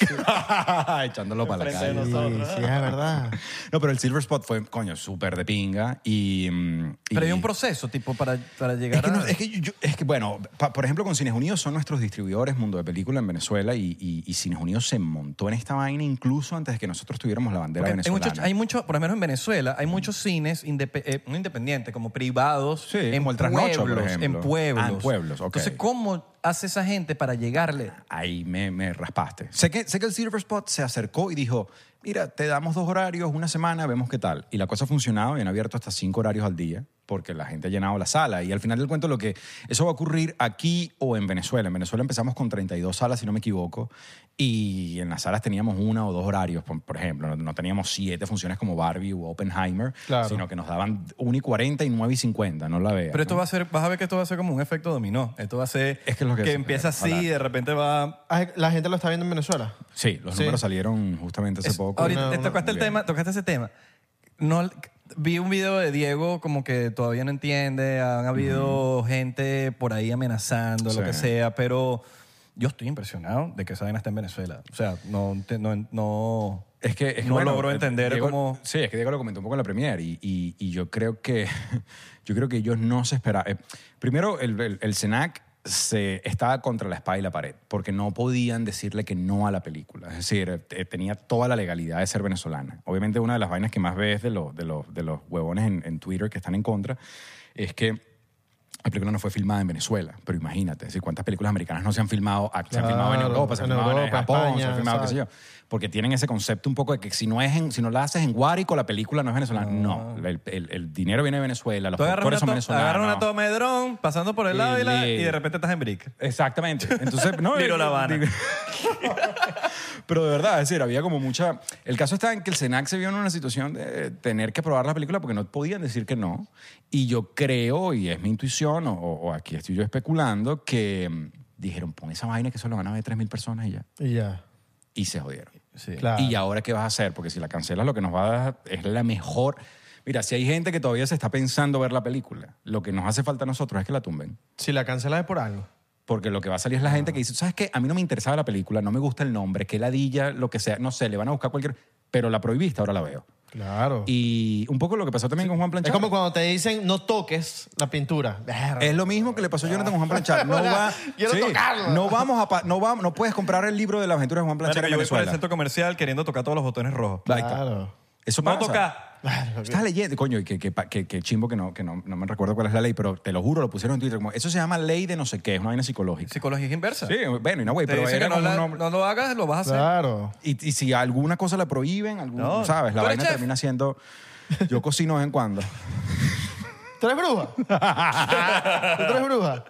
Echándolo para la calle. nosotros. Sí, sí, es verdad. No, pero el Silver Spot fue, coño, súper de pinga. Y, mm, y- Pero hay un proceso, tipo, para, para llegar Es que, no- a... es, que yo- es que, bueno, pa- por ejemplo, con Cines Unidos son nuestros distribuidores Mundo de Película en Venezuela y, y- y Cines Unidos se montó en esta vaina incluso antes de que nosotros tuviéramos la bandera Porque hay venezolana. muchos, hay mucho, por lo menos en Venezuela, hay muchos cines indepe- eh, no independientes, como privados, Sí, en como el Trasnocho, por pueblos, en ejemplo. pueblos. Ah, en pueblos, ok. Entonces, ¿cómo hace esa gente para llegarle? Ahí me, me raspaste. Sé que, sé que el Silver Spot se acercó y dijo, mira, te damos dos horarios, una semana, vemos qué tal. Y la cosa ha funcionado y han abierto hasta cinco horarios al día porque la gente ha llenado la sala. Y al final del cuento, lo que eso va a ocurrir aquí o en Venezuela. En Venezuela empezamos con 32 salas, si no me equivoco, y en las salas teníamos una o dos horarios, por, por ejemplo. No, no teníamos siete funciones como Barbie u Oppenheimer, Claro. sino que nos daban 1 y 40 y 9 y 50, no la veas. Pero esto ¿no? va a ser, vas a ver que esto va a ser como un efecto dominó. Esto va a ser Es que es lo que se- empieza así y de repente va... La gente lo está viendo en Venezuela. Sí, los Sí. números salieron justamente hace Es- poco. ahorita una- tocaste el tema, tocaste ese tema. No, vi un video de Diego como que todavía no entiende, han habido gente por ahí amenazando, Sí. lo que sea, pero yo estoy impresionado de que esa vaina está en Venezuela. O sea, no, no, no, Es que, es no bueno, logro eh, entender Diego- cómo... Sí, es que Diego lo comentó un poco en la premier y, y- y yo creo que yo creo que ellos no se esperaban. primero, el, el, el CENAC se, estaba contra la espada y la pared porque no podían decirle que no a la película. Es decir, eh, tenía toda la legalidad de ser venezolana. Obviamente, una de las vainas que más ves de, los de, los, de los huevones en, en Twitter que están en contra es que la película no fue filmada en Venezuela, pero imagínate, es decir, cuántas películas americanas no se han filmado, se han filmado en Europa, se han en filmado en Europa, Japón, se España, han filmado, qué sé yo. Porque tienen ese concepto un poco de que si no, es en- si no la haces en Guárico, la película no es venezolana. No, el, el- el dinero viene de Venezuela, los productores una, son to- agarras una venezolanos. toma de dron pasando por el lado y, Y- de repente estás en Brick. Exactamente. Entonces, no. Eh, La Habana. Pero de verdad, es decir, había como mucha. El caso está en que el CENAC se vio en una situación de tener que aprobar la película porque no podían decir que no. Y yo creo, y es mi intuición, o, o aquí estoy yo especulando, que mm, dijeron, pon esa vaina que solo van a ver 3.000 personas y ya. Y ya. Y se jodieron. Sí. Claro. ¿Y ahora qué vas a hacer? Porque si la cancelas, lo que nos va a dar es la mejor. Mira, si hay gente que todavía se está pensando ver la película, lo que nos hace falta a nosotros es que la tumben. Si la cancelas es por algo. Porque lo que va a salir es la gente que dice, ¿sabes qué? A mí no me interesaba la película, no me gusta el nombre, que ladilla, lo que sea, no sé, le van a buscar cualquier... Pero la prohibiste, ahora la veo. Claro. Y un poco lo que pasó también con Juan es Planchard. como cuando te dicen no toques la pintura. Es lo mismo que le pasó a Jonathan con Juan Planchard. No va, Quiero tocarlo. No vamos a pa- no va- no puedes comprar el libro de las aventuras de Juan Marico, Planchard en yo voy por el Venezuela. centro comercial queriendo tocar todos los botones rojos. Claro. Eso No pasa. toca. Estás leyendo, coño, y que, que, que, que chimbo que, no, que no, no me recuerdo cuál es la ley, pero te lo juro, lo pusieron en Twitter. Como, eso se llama ley de no sé qué, es una vaina psicológica. Psicología inversa. Sí, bueno, y no, güey, Te pero dicen era que no, un nombre- no lo hagas, lo vas a hacer. Claro. Y, y si alguna cosa la prohíben, algún- No, ¿sabes? La tú eres vaina chef. termina siendo. Yo cocino de vez en cuando. ¿Tú eres bruja? ¿Tú eres bruja?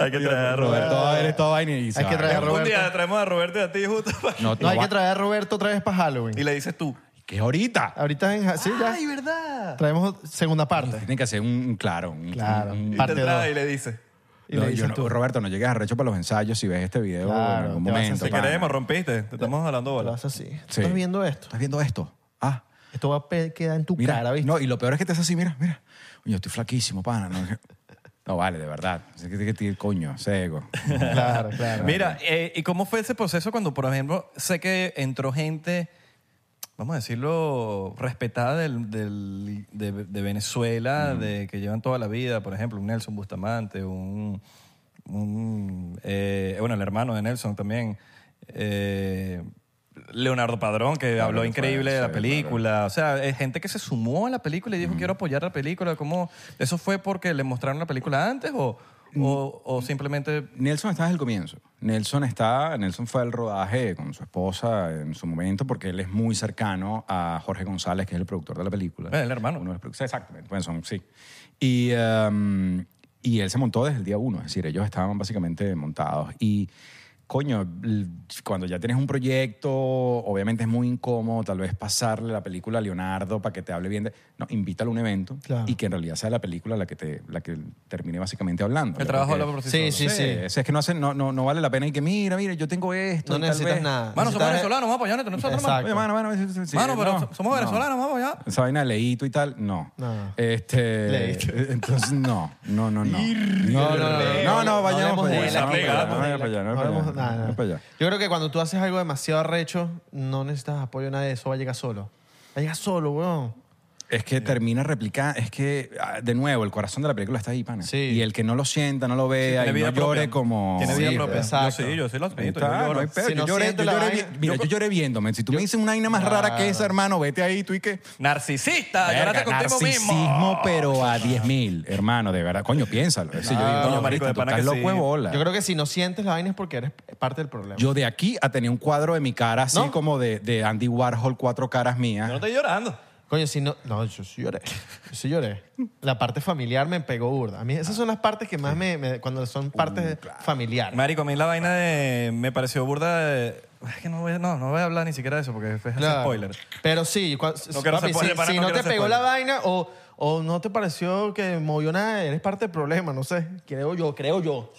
Hay que traer a Roberto. Ver toda vaina y se Hay que va. traer a Un Roberto. día traemos a Roberto y a ti justo para- No, No, hay va- que traer a Roberto otra vez para Halloween. y le dices tú. Que ahorita. Ahorita en... Sí, ya. Ay, ¿verdad? Traemos segunda parte. Tienen que hacer un, un claro. Un, Claro. un- Y Parte te trae dos. y le dices. Y No, le yo dices no- tú. Roberto, no llegues arrecho para los ensayos si ves este video Claro, en algún te vas a momento. Te pana. queremos, rompiste. Te estamos jalando Lo bola. haces así. Sí. ¿Estás viendo esto? ¿Estás viendo esto? Ah, Esto va a pe- quedar en tu mira. cara, ¿viste? No, y lo peor es que te haces así, mira, mira. Coño, estoy flaquísimo, pana. No, No, vale, de verdad. Es que, que, que- coño, ese ego. Claro, claro. Mira, eh, ¿y cómo fue ese proceso cuando, por ejemplo, sé que entró gente, vamos a decirlo, respetada del, del- de, de Venezuela, de que llevan toda la vida, por ejemplo, un Nelson Bustamante, un, un, eh, bueno, el hermano de Nelson también, eh, Leonardo Padrón, que Claro, habló fue, increíble de la sí, película. O sea, gente que se sumó a la película y dijo, quiero apoyar la película. ¿Cómo? ¿Eso fue porque le mostraron la película antes o, o, o simplemente Nelson está desde el comienzo. Nelson está, Nelson fue al rodaje con su esposa en su momento porque él es muy cercano a Jorge González, que es el productor de la película. Eh, el hermano. Uno de los productores, exactamente. Bueno, son, sí. Y, um, y él se montó desde el día uno, es decir, ellos estaban básicamente montados. Y, coño, cuando ya tienes un proyecto, obviamente es muy incómodo tal vez pasarle la película a Leonardo para que te hable bien de... No, invítalo a un evento Claro. y que en realidad sea la película la que, te, la que termine básicamente hablando. el trabajo habla por sí, Sí, sí, sí. es es que no, hace, no, no, no vale la pena y que mira, mira, yo tengo esto. No necesitas vez- nada. Mano, somos venezolanos, vamos a apoyarnos nosotros. Oye, mano, mano, sí, sí, Mano, pero no, somos no. venezolanos, vamos allá. Esa vaina de leíto y tal, no. No. Este, Leíto. Entonces, no, no, no, no. No, no, no, no, no, vayamos para de allá. No, plega, no, vaya para allá, no, No para allá. Yo creo que cuando tú haces algo demasiado arrecho, no necesitas apoyo de nadie, eso va a llegar solo. Va a llegar solo, weón. Es que termina replicando, es que, ah, de nuevo, el corazón de la película está ahí, pana. Sí. Y el que no lo sienta, no lo vea y no llore propia. como... Tiene vida Sí, propia. exacto. Yo sí, yo sí lo admito. está, yo lloro. no hay pedo. Si yo no lloré, yo la lloré vaina- vi- mira, yo- yo lloré viéndome. Si tú me dices una vaina más rara que esa, hermano, vete ahí tú y qué. Narcisista, Verga, llórate contigo narcisismo, mismo. pero a 10 mil, hermano, de verdad. Coño, piénsalo. Yo digo, coño, marico, marico, de tú pana estás que loco de sí. bola. Yo creo que si no sientes la vaina es porque eres parte del problema. Yo de aquí a tener un cuadro de mi cara así ¿No? como de, de Andy Warhol, cuatro caras mías. Yo no estoy llorando. Coño, si no... No, yo sí lloré. Yo sí lloré. La parte familiar me pegó burda. A mí esas son las partes que más me... me- cuando son partes familiares. Marico, a mí la vaina de... Me pareció burda de... Es que no voy, a, no, no voy a hablar ni siquiera de eso porque es hacer Claro. spoiler. Pero sí, cua- No quiero papi, hacer spoiler, si, pana, si no no, quiero te hacer pegó spoiler. la vaina o, o no te pareció que movió nada, eres parte del problema, no sé. Creo yo, creo yo.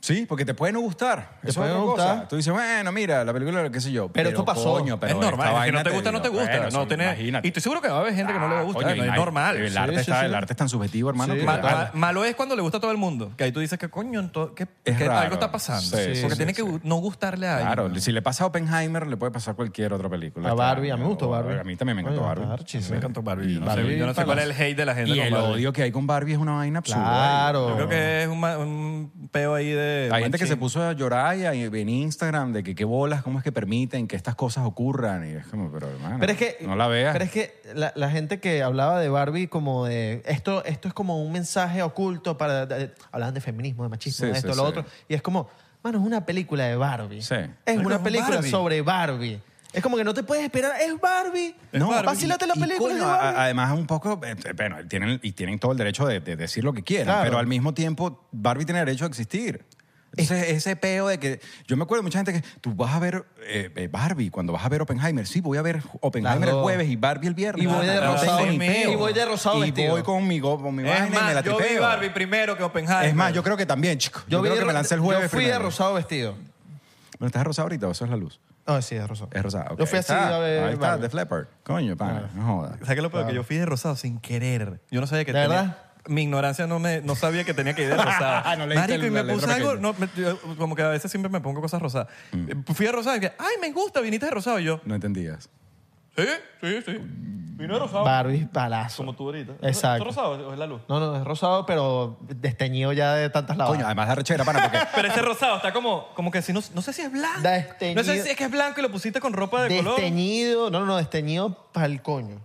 Sí, porque te puede no gustar. Te Eso puede es no otra cosa. Tú dices, bueno, mira, la película, qué sé yo. Pero esto pasó. coño, pero es normal, es que vaina no te gusta, no te gusta. Bueno, no tiene- imagínate. y estoy seguro que va a haber gente que no le va a gustar, Coño, no, es normal. El, arte, sí, está, sí. el arte es tan subjetivo, hermano. Sí, que- Ma- total. ma- malo es cuando le gusta a todo el mundo. Que ahí tú dices que coño, ento- que, Es que raro. algo está pasando. Sí, Porque sí, tiene sí. que gu- no gustarle a alguien. Claro, si le pasa a Oppenheimer, le puede pasar cualquier otra película. A Barbie, a mí me gustó Barbie. A mí también me encantó Coño, Barbie. Me encantó Barbie. Yo no, Barbie sé, yo no sé cuál es el hate de la gente Y con el Barbie. odio que hay con Barbie es una vaina absurda. Claro. Yo creo que es un, ma- un peo ahí de. Hay gente que se puso a llorar y ahí en Instagram de que qué bolas, cómo es que permiten que estas cosas ocurran. Y es como, pero hermano, Pero es que, no la veas. Pero es que la, la gente que hablaba de Barbie como de esto, esto es como un mensaje oculto para. de- hablaban de feminismo, de machismo, Sí, de esto, sí, lo sí. otro. Y es como, mano, es una película de Barbie. Sí. Es Pero una es película Barbie. sobre Barbie. Es como que no te puedes esperar, es Barbie. Es Barbie. Vacílate la Y, película coño, de Barbie. a- además un poco, eh, bueno, tienen, y tienen todo el derecho de, de decir lo que quieran, Claro. pero al mismo tiempo Barbie tiene derecho a existir. Entonces, ese peo de que. Yo me acuerdo de mucha gente que tú vas a ver eh, eh, Barbie cuando vas a ver Oppenheimer. Sí, voy a ver Oppenheimer el jueves y Barbie el viernes. Y voy de No rosado. tengo ni peo. Y voy de rosado Y vestido. voy con mi, go- con mi vaina Es y me la más, yo vi tripeo. Barbie primero que Oppenheimer. Es más, yo creo que también, chico. Yo, vi creo que me lancé el jueves. Yo fui de primero. rosado vestido. Bueno, ¿estás rosado ahorita o eso es la luz? No, sí, de rosado. Es rosado. ok. Yo fui así está, a ver Ahí está, Barbie. The Leppard. Coño, pana, no jodas. ¿Sabes qué es lo peor? Que yo fui de rosado sin querer. Yo no sabía que ¿De tenía... verdad? Mi ignorancia no, me, no sabía que tenía que ir de rosado. No leíste Marico, y la me puse letra algo... pequeña. No, me- yo como que a veces siempre me pongo cosas rosadas. Mm. Eh, Fui de rosado y que, ay, me gusta, viniste de rosado. Y yo, No entendías. sí, sí, sí. Vino de rosado. Barbie, palazo. Como tú ahorita. Exacto. ¿Es rosado o es la luz? No, no, es rosado, pero desteñido ya de tantas lavadas. Coño, además de arrechera, pana, porque Pero ese rosado está como, como que si no, no sé si es blanco. Desteñido. No sé si es que es blanco y lo pusiste con ropa de color. Desteñido, no, no, no, desteñido para el coño.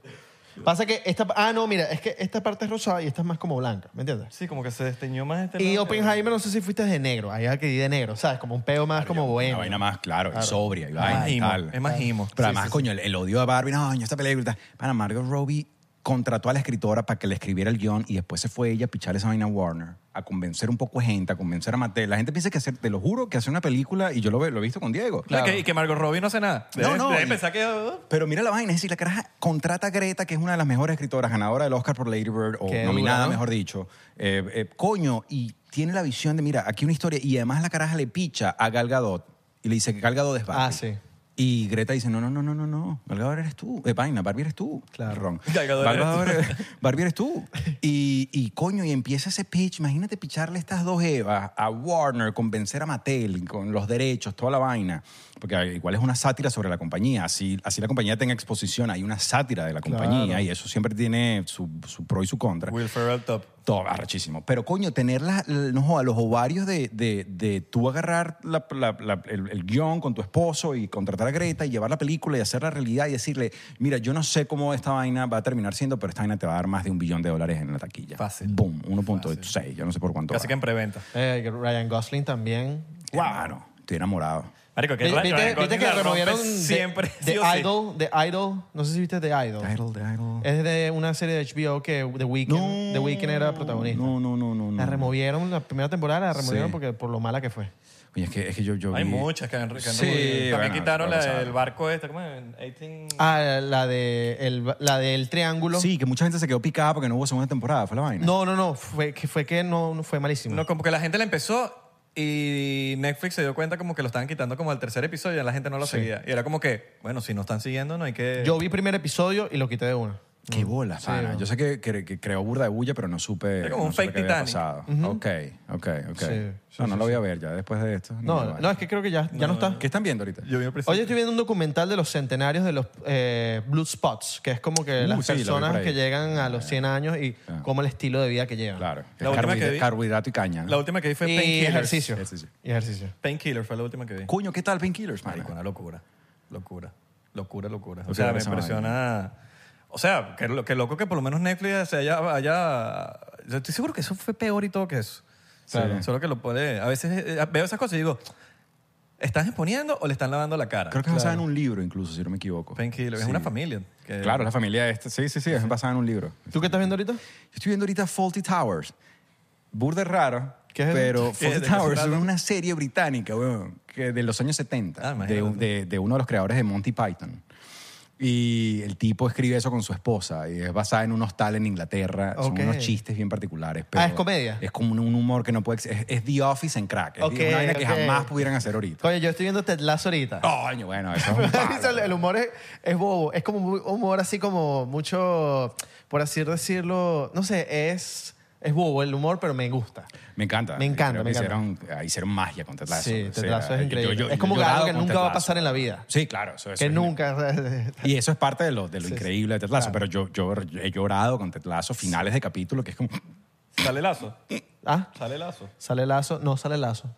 Pasa que esta, ah, no, mira, es que esta parte es rosada y esta es más como blanca, ¿me entiendes? Sí, como que se desteñó más este Y lado. Oppenheimer, no sé si fuiste de negro, ahí hay que ir de negro, ¿sabes? Como un peo más como Una bueno. vaina más, claro, y sobria, y Es vaina más y tal. es más imo. Pero Sí, además, sí, sí. coño, el, el odio a Barbie, no, coño, esta película. Para Margot Robbie contrató a la escritora para que le escribiera el guion y después se fue ella a pichar esa vaina a Warner, a convencer un poco de gente, a convencer a Mattel. La gente piensa que hacer, te lo juro, que hacer una película, y yo lo, ve- lo he visto con Diego. Claro. Y que- Y que Margot Robbie no hace nada. No, Debe- no, debe y- pensar que... Pero mira la vaina, es decir, la caraja contrata a Greta, que es una de las mejores escritoras, ganadora del Oscar por Lady Bird, o Qué nominada, dura, ¿no? mejor dicho. Eh, eh, coño, y tiene la visión de, mira, aquí una historia, y además la caraja le picha a Gal Gadot, y le dice que Gal Gadot es Barbie. Ah, sí. Y Greta dice, no, no, no, no, no, no, Gal Gadot eres tú. Eh, vaina, Barbie eres tú. Claro. Ron. Gal Gadot Gal eres tú. Barbie eres tú. Y, y coño, y empieza ese pitch. Imagínate picharle estas dos Evas a Warner, convencer a Mattel con los derechos, toda la vaina. Porque igual es una sátira sobre la compañía. Así, así la compañía tenga exposición, hay una sátira de la compañía y eso siempre tiene su, su pro y su contra. Will Ferrell top. Todo arrechísimo. Pero coño, tener la- no joda, los ovarios de, de, de tú agarrar la- la- la- el, el guion con tu esposo y contratar a Greta y llevar la película y hacer la realidad y decirle, mira, yo no sé cómo esta vaina va a terminar siendo, pero esta vaina te va a dar más de un billón de dólares en la taquilla. Fácil. Boom, 1.6, yo no sé por cuánto. Casi va. que en preventa. Eh, Ryan Gosling también. Claro, estoy enamorado. Marico, que ¿Viste, que removieron de- siempre. de, sí. Idol? De Idol. No sé si viste The Idol. Idol, de Idol. Es de una serie de HBO que The Weeknd, The Weeknd era protagonista. No, no, no, no. La removieron, la primera temporada la removieron Sí. porque por lo mala que fue. Oye, es que, es que yo, yo Hay vi- muchas que han, que han Sí, removido. También bueno, quitaron la- sabe. el barco este, ¿cómo es? 18... Ah, la, de el, la del triángulo. Sí, que mucha gente se quedó picada porque no hubo segunda temporada, fue la vaina. No, no, no. Fue que, fue que no, no fue malísimo. No, como que la gente la empezó y Netflix se dio cuenta como que lo estaban quitando como al tercer episodio y la gente no lo seguía. Y era como que, bueno, si no están siguiendo no hay que... Yo vi primer episodio y lo quité de una. Qué bola, pana. no. Yo sé que, que- que creó burda de bulla, pero no supe. Es como no un fake Titanic. pasado. Ok, ok, ok. Sí, sí, no, no sí, lo voy a ver ya después de esto. No, no, es que creo que ya, ya no, está. ¿Qué están viendo ahorita? Yo. Hoy estoy viendo un documental de los centenarios de los eh, Blue Spots, que es como que Uh, las sí, personas que llegan a los 100 años y Ah. cómo el estilo de vida que llevan. Claro. La Es última que vi- carbohidrato y caña. ¿no? La última que vi fue Y Painkillers. ejercicio. Ejercicio. Y ejercicio. Painkiller fue la última que vi. Coño, ¿qué tal Painkillers, Marico, una locura. Locura. Locura, locura. O sea, me impresiona... O sea, que, lo- que loco que por lo menos Netflix se haya, haya... Yo estoy seguro que eso fue peor y todo que eso. Claro. Solo que lo puede... A veces eh, veo esas cosas y digo, ¿están exponiendo o le están lavando la cara? Creo que es basada en un libro, incluso, si no me equivoco. Painkiller. Es Sí. una familia. que- Claro, la familia esta. Sí, sí, sí, es basada en un libro. ¿Tú qué estás viendo ahorita? Yo estoy viendo ahorita Faulty Towers. Burde raro, ¿Qué es eso? pero ¿Qué- Faulty qué se Towers es trata? una serie británica, weón, que de los años 70, Ah, de, imagínate. de- de uno de los creadores de Monty Python. Y el tipo escribe eso con su esposa y es basada en un hostal en Inglaterra. Son unos chistes bien particulares. Pero Ah, ¿es comedia? Es como un, humor que no puede... Es, es The Office en crack. Es una vaina que jamás pudieran hacer ahorita. Coño, yo estoy viendo Ted Lasso ahorita. Coño, bueno, eso es un palo. el, el humor es, es bobo. Es como un humor así como mucho, por así decirlo, no sé, es, es bobo el humor, pero me gusta. Me encanta. Me encanta, Creo me que encanta. Hicieron, hicieron magia con Ted Lasso. Sí, Ted Lasso es increíble. yo- es como yo algo que nunca va a pasar en la vida. Sí, claro. Eso, eso que es- nunca. Y eso es parte de lo, de lo Sí, increíble de Ted Lasso. claro. Pero yo, yo he llorado con Ted Lasso, finales de capítulo, que es como... ¿Sale lazo? ah, ¿Sale lazo? sale Lazo, no sale Lazo.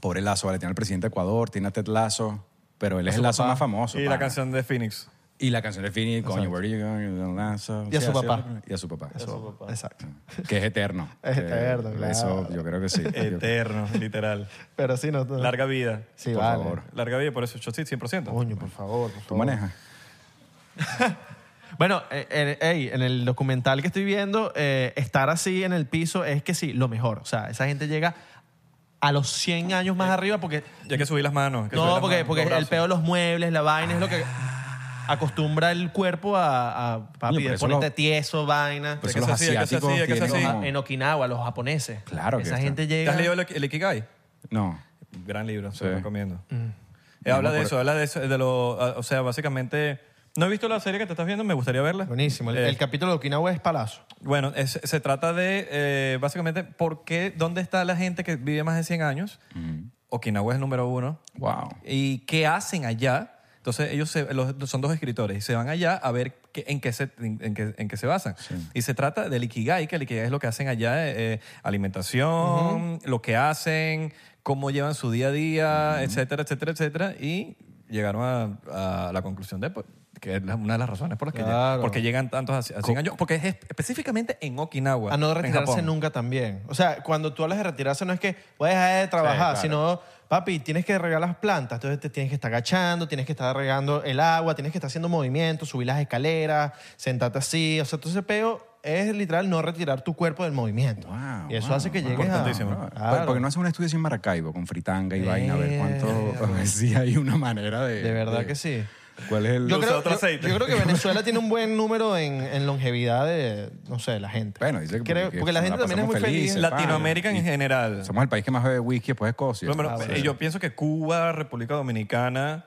Pobre Lazo, vale, tiene al presidente de Ecuador, tiene a Ted Lazo, pero él es el Lazo papá. más famoso. Y la canción de Phoenix. Y la canción de Fini, coño. Where are you going? Lazo. Y a su papá. Y a su papá. Exacto. Que es eterno. Es eterno, claro. Eso yo creo que sí. Eterno, literal. Pero sí, no. Larga vida. Sí, por vale. favor. Larga vida, por eso yo sí, 100%. Coño, por favor, por ¿Tú favor. manejas? Bueno, eh, eh, en el documental que estoy viendo, eh, estar así en el piso es que sí, lo mejor. O sea, esa gente llega a los 100 años más arriba porque... Ya que subí las manos. hay que subir No, las porque, manos, porque el peor de los muebles, la vaina, es lo que acostumbra el cuerpo a, a papi, de eso ponerte lo- tieso, vaina. Por Hay eso que los que ser asiáticos que ser tienen como- En Okinawa, los japoneses. Claro que Esa está. gente ¿Te llega... has leído el, el Ikigai? No. Gran libro, se Sí. lo recomiendo. Mm. Eh, habla No, de por- eso, habla de eso, de lo, o sea, básicamente, no he visto la serie que te estás viendo, me gustaría verla. Buenísimo. El, Eh, el capítulo de Okinawa es palazo. Bueno, es- se trata de, eh, básicamente, ¿por qué, dónde está la gente que vive más de 100 años? Okinawa es el número uno. Wow. ¿Y qué hacen allá? Entonces, ellos se- los- son dos escritores y se van allá a ver qué- en, qué se, en, en qué, en qué se basan. Y se trata del Ikigai, que el Ikigai es lo que hacen allá, eh, eh, alimentación, lo que hacen, cómo llevan su día a día, etcétera, etcétera, etcétera. Y llegaron a, a la conclusión de pues, que es una de las razones por las que, Claro. lle- porque llegan tantos a, a 100 años. Porque es específicamente en Okinawa. A no retirarse nunca también. O sea, cuando tú hablas de retirarse no es que voy a dejar de trabajar, claro. sino, papi, tienes que regar las plantas, entonces te tienes que estar agachando, tienes que estar regando el agua, tienes que estar haciendo movimientos, subir las escaleras, sentarte así. O sea, todo ese peo es literal no retirar tu cuerpo del movimiento. Wow, y eso wow, hace que wow. llegues a... Importantísimo. Claro. Porque no hace un estudio sin Maracaibo, con fritanga y vaina, a ver cuánto. Si hay una manera de. De verdad que sí. ¿Cuál es el.? Yo Usa creo, otro yo- aceite. yo creo que Venezuela tiene un buen número en, en longevidad de, no sé, la gente. Bueno, dice que Creo- porque, porque la gente también es muy feliz. Latinoamérica en Y general. Somos el país que más bebe whisky después de Escocia. Lo menos, Ah, eh, yo pienso que Cuba, República Dominicana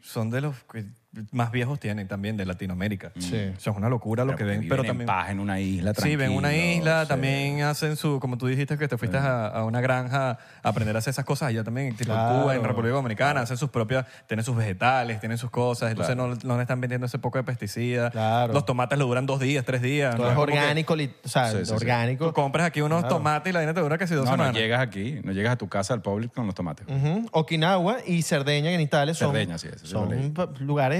son de los que más viejos tienen también de Latinoamérica. Sí. Eso es una locura lo que ven, viven pero en también paz en una isla, Sí, ven una isla, sí. también hacen su, como tú dijiste que te fuiste a, a una granja a aprender a hacer esas cosas, allá también, tipo en Claro. Cuba, en República Dominicana, hacen sus propias, tienen sus vegetales, tienen sus cosas, entonces no, no le están vendiendo ese poco de pesticidas. Claro. Los tomates le duran dos días, tres días. Todo ¿no? es que orgánico, o sea, Sí, sí, sí. orgánico. Tú compras aquí unos tomates y la vaina te dura casi dos No, no semanas. llegas aquí, no llegas a tu casa al public con los tomates. Okinawa y Cerdeña en Italia son, Cerdeña, sí, sí son pa-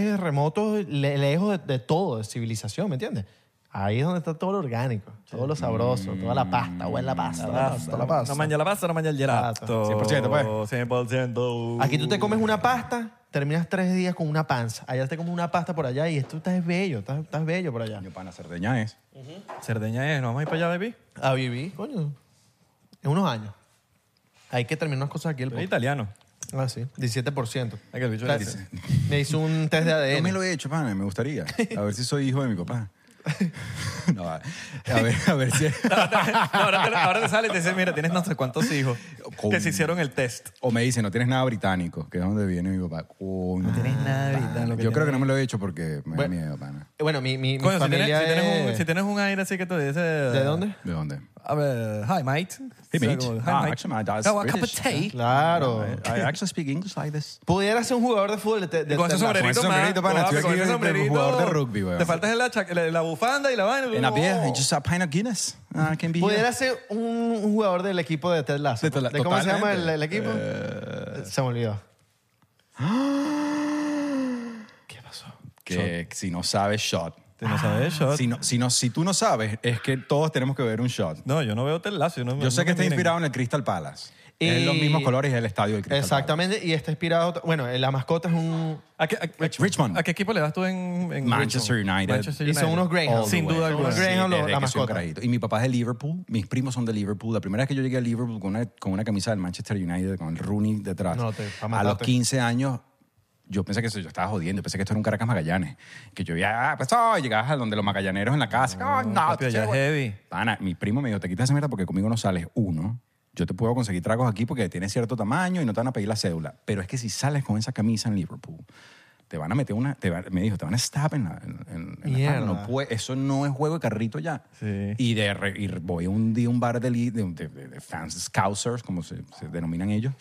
lugares remotos, le- lejos de, de todo, de civilización, ¿me entiendes? Ahí es donde está todo lo orgánico, todo lo sabroso, toda la pasta, buena pasta, la pasta, la pasta. No mangia la pasta, no mangia el gelato. 100%, pues. 100%. Aquí tú te comes una pasta, terminas tres días con una panza. Allá te comes una pasta por allá y esto estás bello, estás, estás bello por allá. Coño, pana, Cerdeña es. Cerdeña es, ¿no vamos a ir para allá, baby? A vivir, coño, en unos años. Hay que terminar unas cosas aquí. El Tú podcast. italiano. Ah, sí, 17%. Ay, que el bicho O sea, le dice. Me hizo un test de ADN. Yo me lo he hecho, pana, me gustaría. A ver si soy hijo de mi papá. No, a a ver, a ver si... No, ahora, te, ahora te sale y te dice, mira, tienes no sé cuántos hijos que se hicieron el test. O me dice, no tienes nada británico, que es donde viene mi papá. Coño, no tienes nada británico, Yo creo que no me lo he hecho porque me da Bueno. miedo, pana. Bueno, mi, mi, mi Coño, si tienes, familia si, tienes un, es- si tienes un aire así que te dice... ¿De dónde? ¿De dónde? A ver, hi, mate. Hey, mate. como, hi, Ah, mate. actually, my dad's Oh, a cup of tea. Claro. I actually speak English like this. Pudiera ser un jugador de fútbol de, de, de Con ese sombrerito, Con sombrerito, pana, estoy aquí de- de sombrerito. jugador de rugby, weón. Te falta la, la, la bufanda y la vaina. En a beer, Oh. just a pint of Guinness. I can be Pudiera ser un, un jugador del equipo de Ted Lasso. De Lasso, cómo se llama el, el equipo? Se me olvidó. ¿Qué pasó? Que si no sabes, shot. Tú no sabes shot. Si, no, si, no, si tú no sabes, es que todos tenemos que ver un shot. No, yo no veo Ted Lasso. Yo, no, Yo sé no que está miren. inspirado en el Crystal Palace. Y- Es los mismos colores del estadio del Crystal Exactamente, y está inspirado. Bueno, la mascota es un. ¿A qué, a- Rich- Richmond. ¿A qué equipo le das tú en, en Manchester? United. Manchester Y son unos Greyhounds. Sin Palace. duda alguna. unos Greyhounds, la mascota. Y mi papá es de Liverpool, mis primos son de Liverpool. La primera vez que yo llegué a Liverpool con una, con una camisa del Manchester United, con el Rooney detrás, No, te- pa' a los matarte. 15 años yo pensé que eso, yo estaba jodiendo, pensé que esto era un Caracas Magallanes. Que yo ya, ah, pues, oh, llegabas a donde los magallaneros en la casa. Oh, no, papi, es heavy. Pana, mi primo me dijo, te quitas esa mierda porque conmigo no sales. Uno, yo te puedo conseguir tragos aquí porque tienes cierto tamaño y no te van a pedir la cédula. Pero es que si sales con esa camisa en Liverpool, te van a meter una, te va- me dijo, te van a stab en la, en, en- la. No puede- eso no es juego de carrito ya. Sí. Y, de, y voy un día a un bar de, de- de- de fans scousers, como se, se denominan ellos.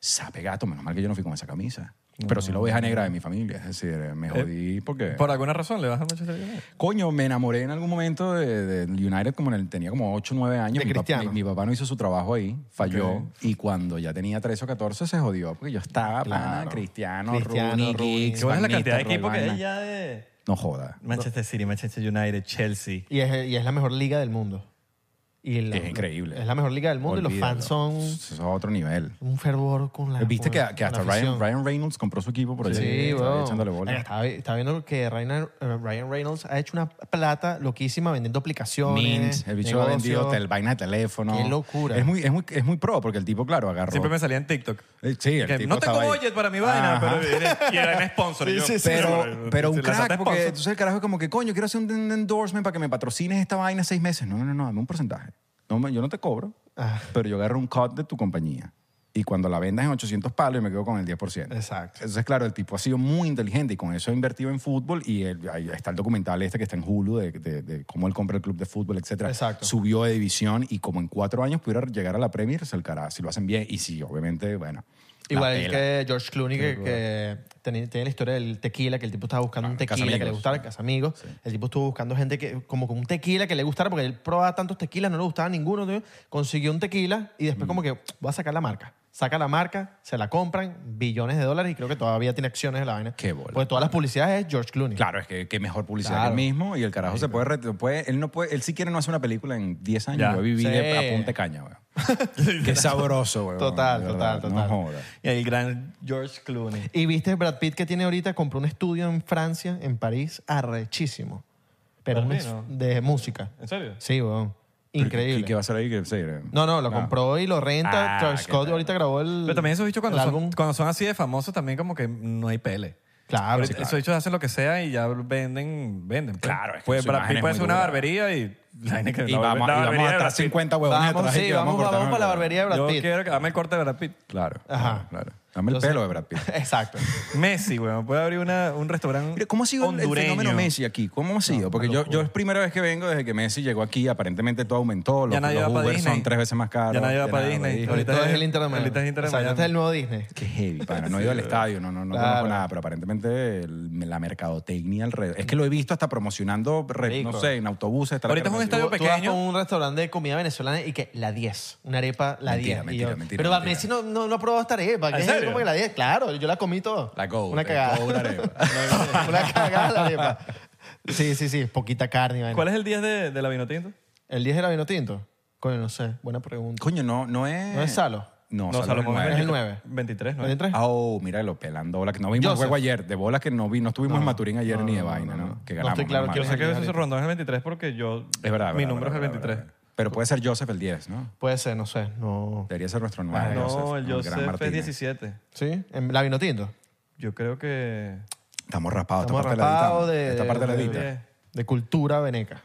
Sape gato, menos mal que yo no fui con esa camisa. Pero sí la oveja negra de mi familia. Es decir, me jodí porque... Por alguna razón le vas al Manchester United. Coño, me enamoré en algún momento de, de United como en el, tenía como 8 o 9 años. De mi, Cristiano. mi, mi papá no hizo su trabajo ahí, falló. Ok. Y cuando ya tenía 13 o 14 se jodió porque yo estaba, pana, Claro. Cristiano, Cristiano, Rooney, Rooney. Giggs, ¿Qué buena es la cantidad de equipos que hay ya de No joda. Manchester City, Manchester United, Chelsea? Y es, y es la mejor liga del mundo. Y la- Es increíble. Es la mejor liga del mundo y los Olvídalo. fans son Eso es a otro nivel. un fervor con la. ¿Viste con que, que la hasta afición. Ryan, Ryan Reynolds compró su equipo por allá? Sí, Estaba weón. echándole bola. Estaba, estaba viendo que Ryan, eh, Ryan Reynolds ha hecho una plata loquísima vendiendo aplicaciones. Mint, el bicho ha negocios. vendido tel, vaina de teléfono. Qué locura. Es muy, es, muy, es muy pro porque el tipo, claro, agarró. Siempre me salía en TikTok. Eh, Sí, el Que tipo no tengo estaba ahí. budget para mi vaina, Ajá. pero viene- y era un sponsor. y yo, pero, pero un crack, porque sponsor. entonces el carajo es como que, coño, quiero hacer un endorsement para que me patrocines esta vaina seis meses. No, no, no, no, dame un porcentaje. No, yo no te cobro, Ah. pero yo agarro un cut de tu compañía. Y cuando la vendas en 800 palos, yo me quedo con el 10%. Exacto. Entonces, claro, el tipo ha sido muy inteligente y con eso ha invertido en fútbol y el- ahí está el documental este que está en Hulu de, de- de cómo él compra el club de fútbol, etcétera. Exacto. Subió de división y como en cuatro años pudiera llegar a la Premier, se el carajo, si lo hacen bien y si obviamente, bueno. Igual pela. que George Clooney, que, que tenía- tiene la historia del tequila, que el tipo estaba buscando Ah, un tequila que le gustara, Casamigos. El tipo estuvo buscando gente que, como con un tequila que le gustara, porque él probaba tantos tequilas, no le gustaba ninguno. tío. Consiguió un tequila y Mm. después, como que voy a sacar la marca. Saca la marca, se la compran, billones de dólares y creo que todavía tiene acciones de la vaina. Qué bola. Porque todas las publicidades es George Clooney. Claro, es que, que mejor publicidad Claro. que él mismo y el carajo se puede, re- puede, él no puede, él si quiere no hace una película en 10 años, Ya. yo viví Sí. de, a punta de caña, weón. Qué sabroso, weón. Total, de total, verdad, total. No joda. Y el gran George Clooney. Y viste Brad Pitt que tiene ahorita, compró un estudio en Francia, en París, arrechísimo. Pero Brad un Pitt, es- ¿no? de música. ¿En serio? Sí, weón. ¿Qué, Increíble. qué va a hacer ahí? Que, sí, No, no, lo compró y lo renta. Ah, Travis qué Scott pedo. ahorita grabó el. Pero también esos bichos cuando el son, álbum. cuando son así de famosos también como que no hay pele. Claro, sí, claro. Esos bichos hacen lo que sea y ya venden, venden. pues. Claro, es que Pues su imagen es puede muy ser una dura. barbería y... la vaina que- Y la- vamos, la y vamos barbería a de estar Brad Pitt. 50 huevones Vamos, atrás y sí, que vamos, cortar vamos el para la barbería de Brad Yo Pitt. quiero que dame el corte de Brad Pitt. Claro, Ajá. claro, Dame el pelo de Brad Pitt. Exacto. Messi, weón. Puede abrir una, un restaurante ¿Cómo ha sido el- el hondureño. fenómeno Messi aquí? ¿Cómo ha sido? Porque yo, yo es primera vez que vengo desde que Messi llegó aquí. Aparentemente todo aumentó. Los, Ya nadie los va pa' Uber Disney. son tres veces más caros. Ya nadie va Ya pa' nada Disney. Disney. Ahorita Ahorita es- es el Inter de Miami. ahorita es Inter de este es el nuevo Disney. Qué heavy, pana. No he ido al estadio, no, no, no Claro. conozco nada, pero aparentemente el- la mercadotecnia alrededor. Es que lo he visto hasta promocionando, re- no sé, en autobuses. Ahorita es un estadio Tú, tú vas pequeño. con un restaurante de comida venezolana y que la 10, una arepa la Mentira, 10. Y mentira, yo, mentira, Pero. Messi no ha probado esta arepa. ¿Qué ¿En es serio? como que la 10? Claro, yo la comí todo. La Gold, Una el cagada. Gold arepa. una cagada la arepa. Sí, sí, sí, poquita carne. vaina. ¿Cuál es el 10 de, de la vino tinto? ¿El 10 era vino tinto? Coño, no sé. Buena pregunta. Coño, no, no es. ¿No es Salo? No, No, Salo Salomón es es el el nueve. 9. 23, ¿no? ¿23? Oh, míralo, pelando bola. Que no vimos el Joseph. juego ayer. De bola que no vi. No estuvimos en Maturín ayer no, ni de vaina, no, ¿no? no. Que No ganamos. estoy claro. Yo sé que Vale. ese rondón es el 23 porque yo... Es verdad. Mi verdad, número verdad, es el verdad, 23. verdad. Pero puede ser Joseph el 10, ¿no? Puede ser, no sé. No. Debería ser nuestro 9. Ay, No, el gran Joseph es Martínez. 17. ¿Sí? ¿En la vino tinto? Yo creo que... Estamos raspados. Estamos Esta parte la rapados editamos. de, Esta parte la de- edita. de- de cultura veneca.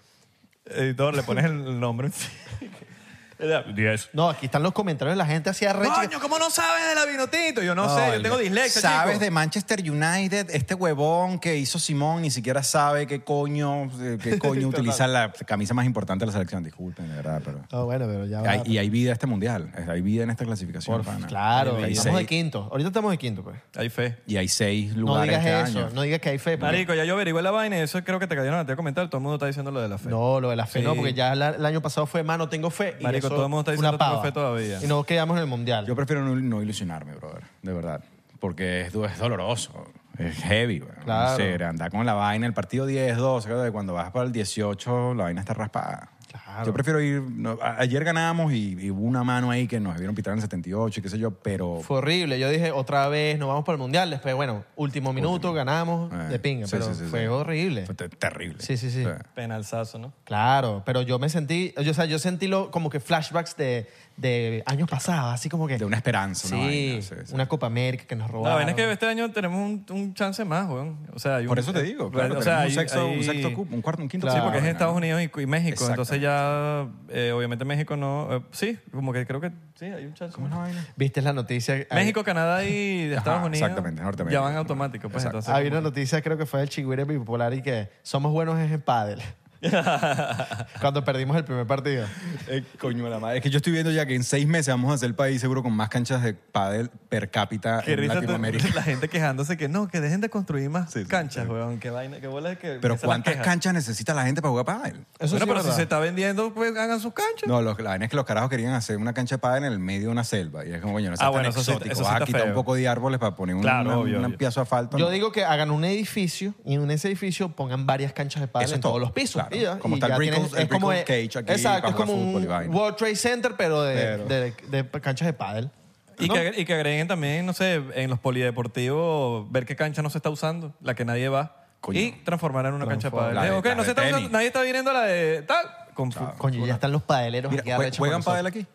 Editor, le pones el nombre. 10. No, aquí están los comentarios de la gente así arrecha. Coño, ¿cómo no sabes de la vino tinto? Yo no, sé, yo tengo dislexia, ¿Sabes chico. de Manchester United? Este huevón que hizo Simón ni siquiera sabe qué coño, eh, qué coño utiliza la camisa más importante de la selección. Disculpen, de verdad, pero... Ah, bueno, pero ya va. Hay- y hay vida este mundial. Hay vida en esta clasificación. Por- pana. claro, Hay estamos de seis- quinto. Ahorita estamos de quinto, pues. Hay fe. Y hay seis No lugares digas este eso, año. no digas que hay fe. porque- Marico, ya yo averigué la vaina y eso creo que te cayeron a ti a comentar. Todo el mundo está diciendo lo de la fe. No, lo de la fe Sí. no, porque ya la- el año pasado fue más, no tengo fe. y Marico, eso todo el mundo está diciendo una pava. todavía. Y no quedamos en el mundial. Yo prefiero no, no ilusionarme, brother. De verdad. Porque es, du- es doloroso. Es heavy, güey. Claro. No sé, andar con la vaina, el partido 10-2, ¿sabes? cuando vas para el 18, la vaina está raspada. Claro. Yo prefiero ir. no, a- ayer ganamos y, y hubo una mano ahí que nos vieron pitar en el 78 y qué sé yo, pero. Fue horrible. Yo dije, otra vez, nos vamos para el Mundial. Después, bueno, último minuto, ganamos Eh, de pinga. sí, pero sí, sí, fue sí. horrible. Fue te- terrible. Sí, sí, sí. Penalzazo, ¿no? Claro, pero yo me sentí, yo, o sea, yo sentí lo, como que flashbacks de, de años pasados, así como que... De una esperanza, sí, una vaina, sí, sí. una Copa América que nos La robaron. vaina es que este año tenemos un, un chance más, weón. O sea, hay Por un- eso te digo, claro, o sea, hay- un, sexto, un hay- sexto cupo, un cuarto, un quinto Sí, Claro. porque es cupo, Estados ¿no? Unidos y, y México. Entonces ya, eh, obviamente México no... eh, sí, como que creo que sí, hay un chance. ¿Cómo es la vaina? ¿Viste la noticia? México, Canadá y Ajá, Estados Unidos exactamente, Norteamérica. ya van automáticos. Pues, entonces, Había una noticia, creo que fue del Chigüire Bipolar y que somos buenos en pádel. Cuando perdimos el primer partido. Eh, coño de la madre. Es que yo estoy viendo ya que en seis meses vamos a ser el país seguro con más canchas de pádel per cápita Qué en risa Latinoamérica. la gente quejándose que no, que dejen de construir más Sí, sí, canchas, sí. weón. Qué vaina, qué bola que. Pero ¿cuántas canchas necesita la gente para jugar pádel? Eso bueno, sí pero es si verdad. se está vendiendo, pues hagan sus canchas. No, la vaina es que los carajos querían hacer una cancha de pádel en el medio de una selva. Y es como, coño, no Ah, seas tan bueno, eso sí- exótico. eso sí Vas a está quitar un feo. poco de árboles para poner un, Claro, una- obvio, un obvio. piazo de asfalto. Yo ¿no? digo que hagan un edificio y en ese edificio pongan varias canchas de pádel Eso en todo. todos los pisos. Claro. Y ya, Como y está el tienes- el es como de- Cage aquí Exacto, es como un. World Trade Center, pero de, Pero- de- de canchas de pádel. Y, ¿No? que, y que agreguen también, no sé, en los polideportivos, ver qué cancha no se está usando, la que nadie va, Coño. y transformar en una cancha de pádel. Ok, la no de se está tenis. usando, nadie está viniendo a la de tal. Con Coño, ya están los padeleros Mira, aquí ¿jue- arrechos ¿juegan pádel aquí?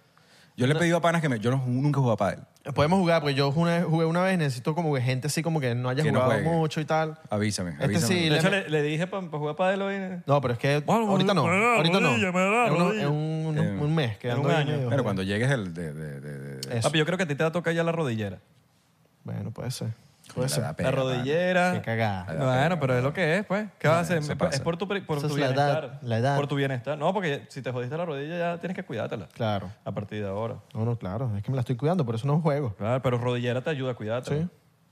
Yo le he pedido a panas que me... Yo no- nunca he jugado pádel. Podemos jugar, porque yo jugué, jugué una vez, necesito como que gente así como que no haya Que no jugado juegue. mucho y tal. Avísame, Este avísame. sí, De le- hecho, le, le dije para jugar pádel hoy. No, pero es que Bueno, ahorita no. me da Ahorita no. rodilla, me da En, uno- rodilla. en un, un- un mes, quedando un ahí año. medio- Pero cuando llegues el de... de, de, de- Eso. Papi, yo creo que a ti te va a tocar ya la rodillera. Bueno, puede ser. La Puede ser. da pena, la rodillera. Qué cagada. La da Bueno, pena, pero es lo que es, pues. ¿Qué vas a hacer? Es por tu, por tu es la edad, bienestar. la edad. Por tu bienestar. No, porque si te jodiste la rodilla ya tienes que cuidártela. Claro. A partir de ahora. No, no, claro. Es que me la estoy cuidando, por eso no juego. Claro, pero rodillera te ayuda a cuidártela. Sí.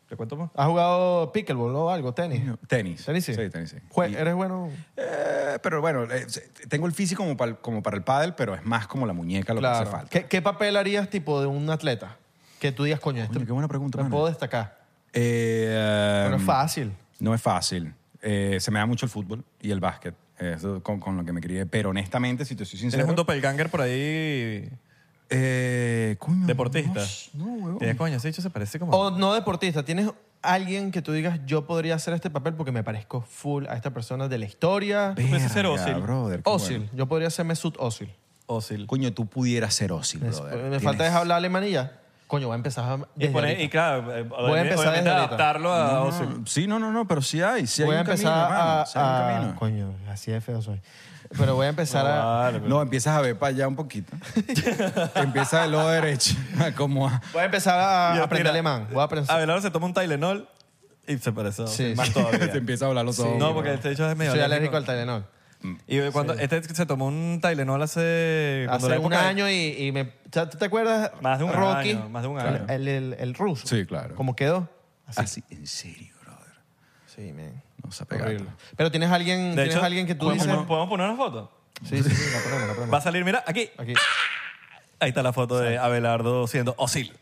¿Te cuento más? ¿Has jugado pickleball o algo? ¿Tenis? Tenis. ¿Tenis sí? Sí, tenis sí. Jue- Y- ¿Eres bueno? Eh, pero bueno, eh, tengo el físico como para, el- como para el pádel, pero es más como la muñeca lo que hace falta. ¿Qué, qué papel harías tipo de un atleta? Que tú digas, coño, este Coño, qué buena pregunta, me mano. puedo destacar. Eh, Pero es fácil. No es fácil. Eh, se me da mucho el fútbol y el básquet. Eso con, con lo que me crié. Pero honestamente, si te soy sincero... Tienes un doppelganger por ahí. Eh, coño, Deportista. No, no, huevón. Tienes coño, ese hecho se parece como. O no deportista. ¿Tienes alguien que tú digas, yo podría hacer este papel porque me parezco full a esta persona de la historia? Tú puedes ser Ozil. brother, qué bueno. Yo podría ser Mesut Ósil. Ósil. Coño, tú pudieras ser Ozil, brother. me Tienes- falta es hablar alemán y ya. Coño, voy a empezar a... Y, poner- y claro, Voy a empezar obviamente ahorita. adaptarlo a No, no, sí, no, no, no, pero sí hay. Sí hay voy a un empezar camino, hermano, a... sí hay un a- camino. Coño, así de feo soy. Pero voy a empezar No, a... vale, pero- No, empiezas a ver para allá un poquito. Empieza del lado derecho. Como a- Voy a empezar a Mira, aprender mira, alemán. Voy a aprender... Abelardo se toma un Tylenol y se parece a Sí, más sí. todavía. te empieza a hablar los ojos. No, porque este hecho es medio Soy alérgico al Tylenol. Y cuando este se tomó un Tylenol hace... cuando la Hace un época de- año y, y me... ¿Tú te acuerdas? Más de un Rocky, año, más de un año. El, el, el ruso. Sí, claro. ¿Cómo quedó? Así. en serio, brother. Sí, man. No se ha pegado. Horrible. Pero tienes alguien, De tienes hecho, alguien que tú ¿podemos, dices... ¿Podemos poner una foto? Sí, sí, sí, la ponemos, la ponemos. Va a salir, mira, aquí. Aquí. Ahí está la foto de Abelardo siendo Osil.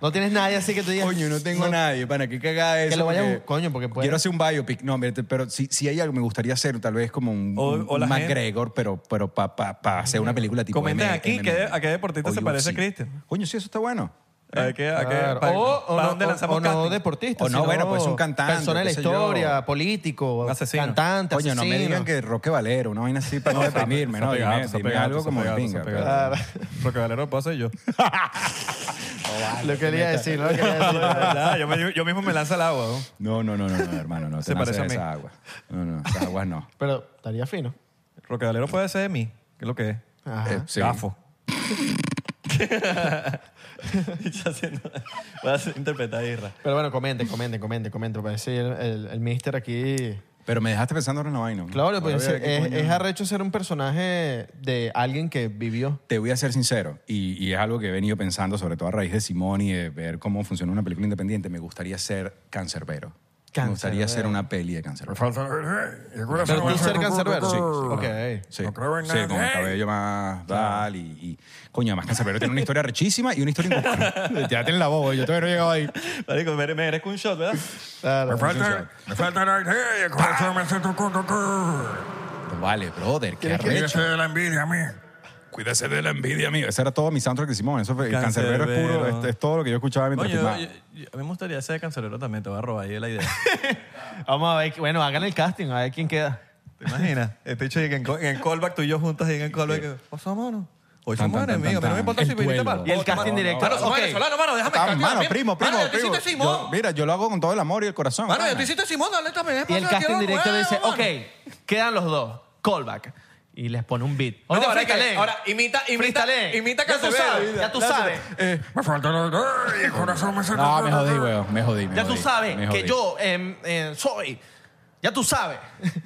No tienes nadie así que tú digas... Coño, no tengo nadie. ¿Para qué cagada eso? Que lo vaya a Porque coño, porque puede- Quiero hacer un biopic. No, mírate, pero si, si hay algo me gustaría hacer, tal vez como un, O- un o la gente- McGregor, pero, pero para pa, pa hacer una película tipo Comenten M- aquí qué- a qué deportista se parece. Cristian. Coño, sí, eso está bueno. Claro. o o ¿para no, dónde o- lanzamos o no casting? deportista, O no, sino bueno, pues un cantante, Persona de la qué sé yo. historia, político, Un asesino. cantante, Coño, no me asesino. digan que Roque Valero, una vaina así para no deprimirme, ¿no? Dime, algo como de pinga. pero-. Porque Valero puedo hacer yo. Lo quería decir, no lo quería decir. Ya, yo, me- yo mismo me lanzo al agua. ¿no? No, no, no, no, no, hermano, no. Se te parece lances a mí. esa agua. No, no, esas aguas no. Pero estaría fino. Roque Valero puede ser de mí. ¿Qué es lo que es? Ajá. Eh, sí. Gafo. Haciendo- Voy a hacer- interpretar a Isra. Pero bueno, comenten, comenten, comenten, comenten. Parece el, el, el mister aquí... Pero me dejaste pensando ahora en la vaina. ¿no? Claro, pues es, qué es, coño- es arrecho ser un personaje de alguien que vivió. Te voy a ser sincero, y, y es algo que he venido pensando, sobre todo a raíz de Simón y de ver cómo funciona una película independiente. Me gustaría ser cancerbero. Me gustaría hacer una peli de cancerbero. Pero tú ser cancerbero. Sí. Ok. Sí, sí, con el cabello más tal y, y- Coño, además Cancerbero tiene una historia rechísima y una historia inconclusa. ya en la boba, yo todavía no he llegado ahí. Marico, me, me merezco un shot, ¿verdad? Claro. falta- Me falta la idea, corazón, me siento con vale, brother, qué ¿Quieres que- arrecho. de la envidia a mí. Cuídese de la envidia, amigo. Ese era todo mi soundtrack de Simón. Eso fue, Cancerbero es puro, es, es todo lo que yo escuchaba mientras Coño, filmaba. yo- yo- a mí me gustaría ser cancelero también, te voy a robar ahí la idea. Vamos a ver, bueno, hagan el casting, a ver quién queda. ¿Te imaginas? Este hecho en, en, en el callback tú y yo juntas ahí en el callback. ¿Qué pasó, mano? Hoy Tan, somos tan, tan, enemigos. A mí no me tan. importa El si viniste duelo. para Y el casting directo. Mano, somos Ok. venezolanos, mano, déjame casting mano, primo, primo, Mano, ya tú primo. hiciste Simón. Yo- mira, yo lo hago con todo el amor y el corazón. Mano, ya tú hiciste Simón, dale también. Y el pasa, casting directo dice, ok, quedan los dos, callback. Y les pone un beat. No, ahora, que- ahora imita, imita, imita Ya tú sabes, ya tú sabes. Me falta la... El corazón me No, me jodí, weón. Me jodí. me Ya tú jodí, sabes me que jodí. yo em, em, soy. Ya tú sabes.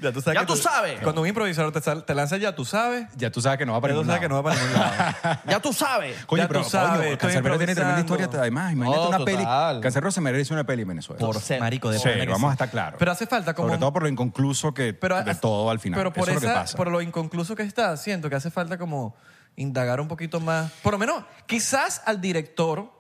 Ya tú sabes. Ya que tú sabes. Cuando un improvisador te, sal- te lanza ya, tú sabes. Ya tú sabes que no va para Ya tú ningún sabes que no lado. va para ningún lado. Ya tú sabes. Coño, Ya pero tú sabes, coño, estoy Cancerbero tiene tremenda improvisando. historia. Además, imagínate una peli. total. Cancerbero se merece una peli en Venezuela. Por ser. Marico, de Sí, pana que vamos a estar claros. Pero hace falta como... Sobre todo por lo inconcluso que pero de todo al final. Pero por, Eso es lo que esa- pasa. por lo inconcluso que está, siento que hace falta como indagar un poquito más. Por lo menos, quizás al director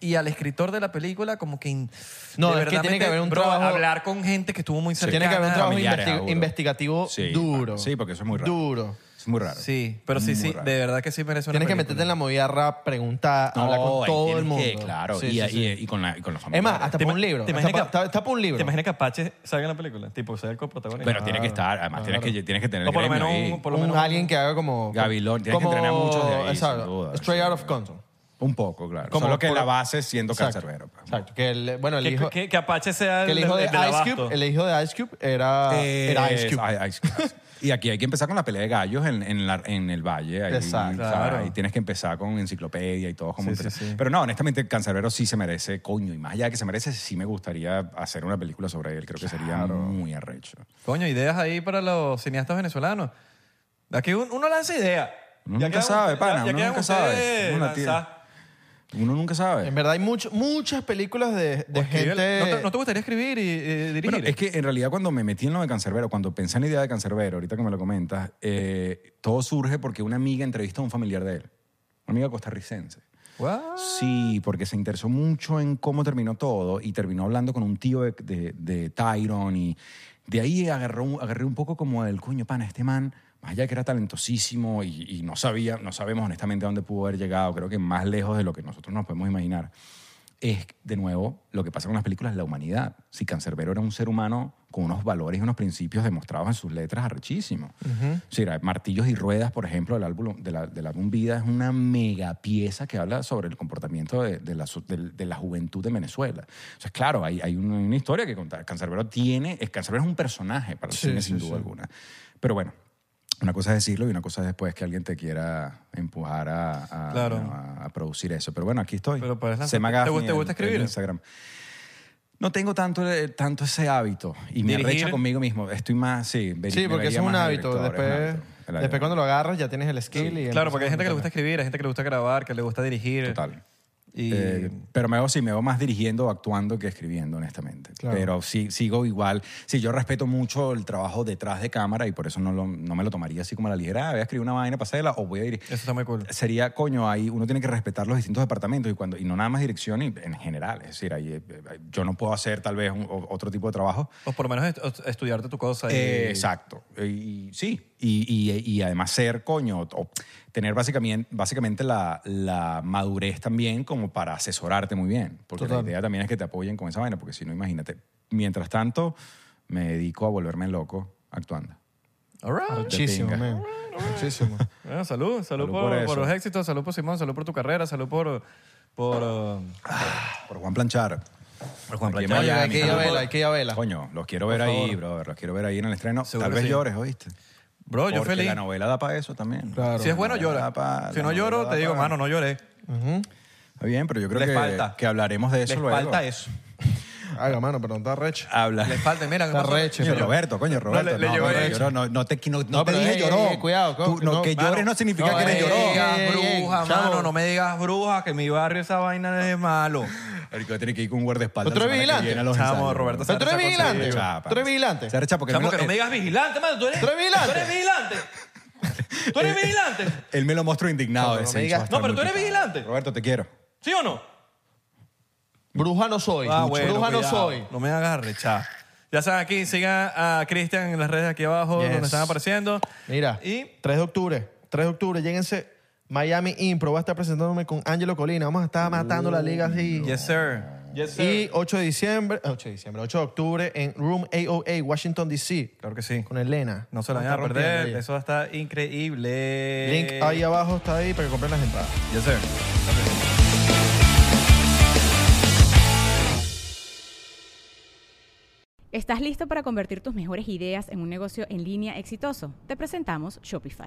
y al escritor de la película, como que. in- No, de es que verdad tiene que meter- haber un bro, trabajo- Hablar con gente que estuvo muy cercana. Tiene que haber un trabajo familiares, investi- seguro. investigativo Sí, duro. sí, porque eso es muy raro. Duro. Es muy raro. Sí, pero sí, Muy sí, raro. de verdad que sí merece una Tienes que película. meterte en la movida rap, preguntar, No, hablar con ahí todo el tienes mundo. que, claro. Sí, y, sí, y- sí. y con, la, y con los Es familiares. más, hasta ¿Te para un libro. te Hasta imaginas pa- que- Está está para un libro. ¿Te imaginas que Apache salga en la película? Tipo, sea el coprotagonista. Pero tiene que estar, además tienes, que, tienes que tener el O por lo gremio menos ahí. un- por lo un menos alguien que haga como... Gavilón, tienes que como- entrenar muchos de ahí, Exacto. duda. Straight Sí. out of control. Un poco, claro. Como Solo que por- la base siendo Exacto. cancerbero. pues. Exacto. Que el, bueno, el Que, hijo, que- que Apache sea que el hijo de, del- Ice abasto. Cube, el hijo de Ice Cube era, era Ice Eh, Cube. Ice- Ice Cube. Y aquí hay que empezar con la pelea de gallos en, en, la- en el valle. Ahí, Exacto. ¿sabes? Claro. Ahí tienes que empezar con enciclopedia y todo. Como Sí, sí, empezar. sí. Pero no, honestamente, Cancerbero sí se merece, coño. Y más allá de que se merece, sí me gustaría hacer una película sobre él. Creo que sería muy arrecho. Coño, ideas ahí para los cineastas venezolanos. Aquí un- uno lanza ideas. Uno Ya nunca sabe, pana, ya uno nunca sabe. Uno la tira. Uno nunca sabe. En verdad hay mucho- muchas películas de, de O escribir- gente... ¿No te, no te gustaría escribir y eh, dirigir? Bueno, es que en realidad cuando me metí en lo de Cancerbero, cuando pensé en la idea de Cancerbero, ahorita que me lo comentas, eh, todo surge porque una amiga entrevistó a un familiar de él, una amiga costarricense. What? Sí, porque se interesó mucho en cómo terminó todo y terminó hablando con un tío de, de, de Tyron y de ahí agarró, un- agarré un poco como el coño, pana, este man, más allá de que era talentosísimo y, y no sabía, no sabemos honestamente a dónde pudo haber llegado, creo que más lejos de lo que nosotros nos podemos imaginar. Es, de nuevo, lo que pasa con las películas, la humanidad. Si Cancerbero era un ser humano con unos valores y unos principios demostrados en sus letras arrechísimos. Sí, era Martillos y Ruedas, por ejemplo, del álbum, de la- del álbum Vida, es una mega pieza que habla sobre el comportamiento de, de la, de la juventud de Venezuela. O sea, claro, hay, hay una, una historia que contar. Cancerbero tiene, es, Cancerbero es un personaje para el Sí, cine, sí, sin duda sí. alguna. Pero bueno, una cosa es decirlo y una cosa es después que alguien te quiera empujar a, a- Claro. a- a producir eso. Pero bueno, aquí estoy. Pero lanzar- Sema ¿te Gaffney te gusta en escribir? Instagram. No tengo tanto, eh, tanto ese hábito y me Dirigir. arrecha conmigo mismo. Estoy más, sí. Sí, porque eso es un hábito. Después, después cuando lo agarras ya tienes el skill. y Claro, porque hay gente que le gusta escribir, hay gente que le gusta grabar, que le gusta dirigir. Total. Y Eh, pero me veo, sí, me veo más dirigiendo o actuando que escribiendo, honestamente. Claro. Pero sí, sigo igual. Sí, yo respeto mucho el trabajo detrás de cámara y por eso no, lo- no me lo tomaría así como a la ligera. Ah, voy a escribir una vaina, pasarla o voy a dirigir. eso está muy cool. Sería, coño, ahí uno tiene que respetar los distintos departamentos y, cuando, y no nada más dirección y en general. Es decir, ahí, eh, eh, yo no puedo hacer tal vez un- otro tipo de trabajo O por lo menos est- estudiarte tu cosa. y- eh, exacto. Y, sí. Y, y- y además ser, coño, o tener básicamente, básicamente la, la madurez también como para asesorarte muy bien. Porque Total. la idea también es que te apoyen con esa vaina, porque si no, imagínate. Mientras tanto, me dedico a volverme loco actuando. All right. Muchísimo, man. Muchísimo. Bueno, salud, salud, Salud por, por los éxitos, salud por Simón, salud por tu carrera, salud por... por uh, Por Juan Planchar. por Juan Planchar. Hay que ir a verla, hay que ir a verla. Coño, los quiero ver ahí, brother. Los quiero ver ahí en el estreno. Seguro Tal vez sí. llores, ¿oíste? Bro, yo Porque feliz. la novela da para eso también. Claro. Si es bueno, llora. pa- si no lloro, te digo, mano, no lloré. Está bien, pero yo creo Les que, falta. que hablaremos de eso Les luego. falta eso. Haga, mano, pero no está recho. Habla. Les falta, mira. ¿qué Está pasó? recho, Coño, Roberto, coño, Roberto. le- le no, llegó no, no, no te, no, no No, te pero, dije ey, lloró. ey, cuidado, Tú- no, no, que Mano, llores no significa no, que eres ey, No me llorón. digas ey, ey, bruja, chamo. mano, no me digas bruja, que mi barrio esa vaina es malo. Marico, tiene que ir con un guardaespaldas. ¿Tú eres la semana que vigilante? viene a los Chamo, ensayos, Roberto. Pero tú eres vigilante. Chapa. Tú eres vigilante. Se porque Chamo, que no me digas vigilante, mano. ¿Tú eres, ¿Tú eres vigilante? ¿Tú eres vigilante? ¿Tú eres vigilante? él me lo mostró indignado. No, no ese me bicho digas- va a estar No, pero tú eres picado. vigilante. Roberto, te quiero. ¿Sí o no? Bruja no soy. Ah, bueno, Bruja no cuidado. soy. No me hagas arrechar. Ya saben, aquí sigan a Cristian en las redes aquí abajo Yes. donde están apareciendo. Mira, Y 3 de octubre, 3 de octubre, lléguense Miami Impro. Voy a estar presentándome con Angelo Colina. Vamos a estar matando la liga así. yes sir. Yes sir. Y 8 de diciembre, 8 de diciembre, 8 de octubre en Room AOA, Washington, D.C. claro que sí. Con Elena. No se Vamos vayan a estar rompiendo perder. ahí. Eso va a estar increíble. Link ahí abajo está ahí para que compren las entradas. Yes sir. ¿Estás listo para convertir tus mejores ideas en un negocio en línea exitoso? Te presentamos Shopify.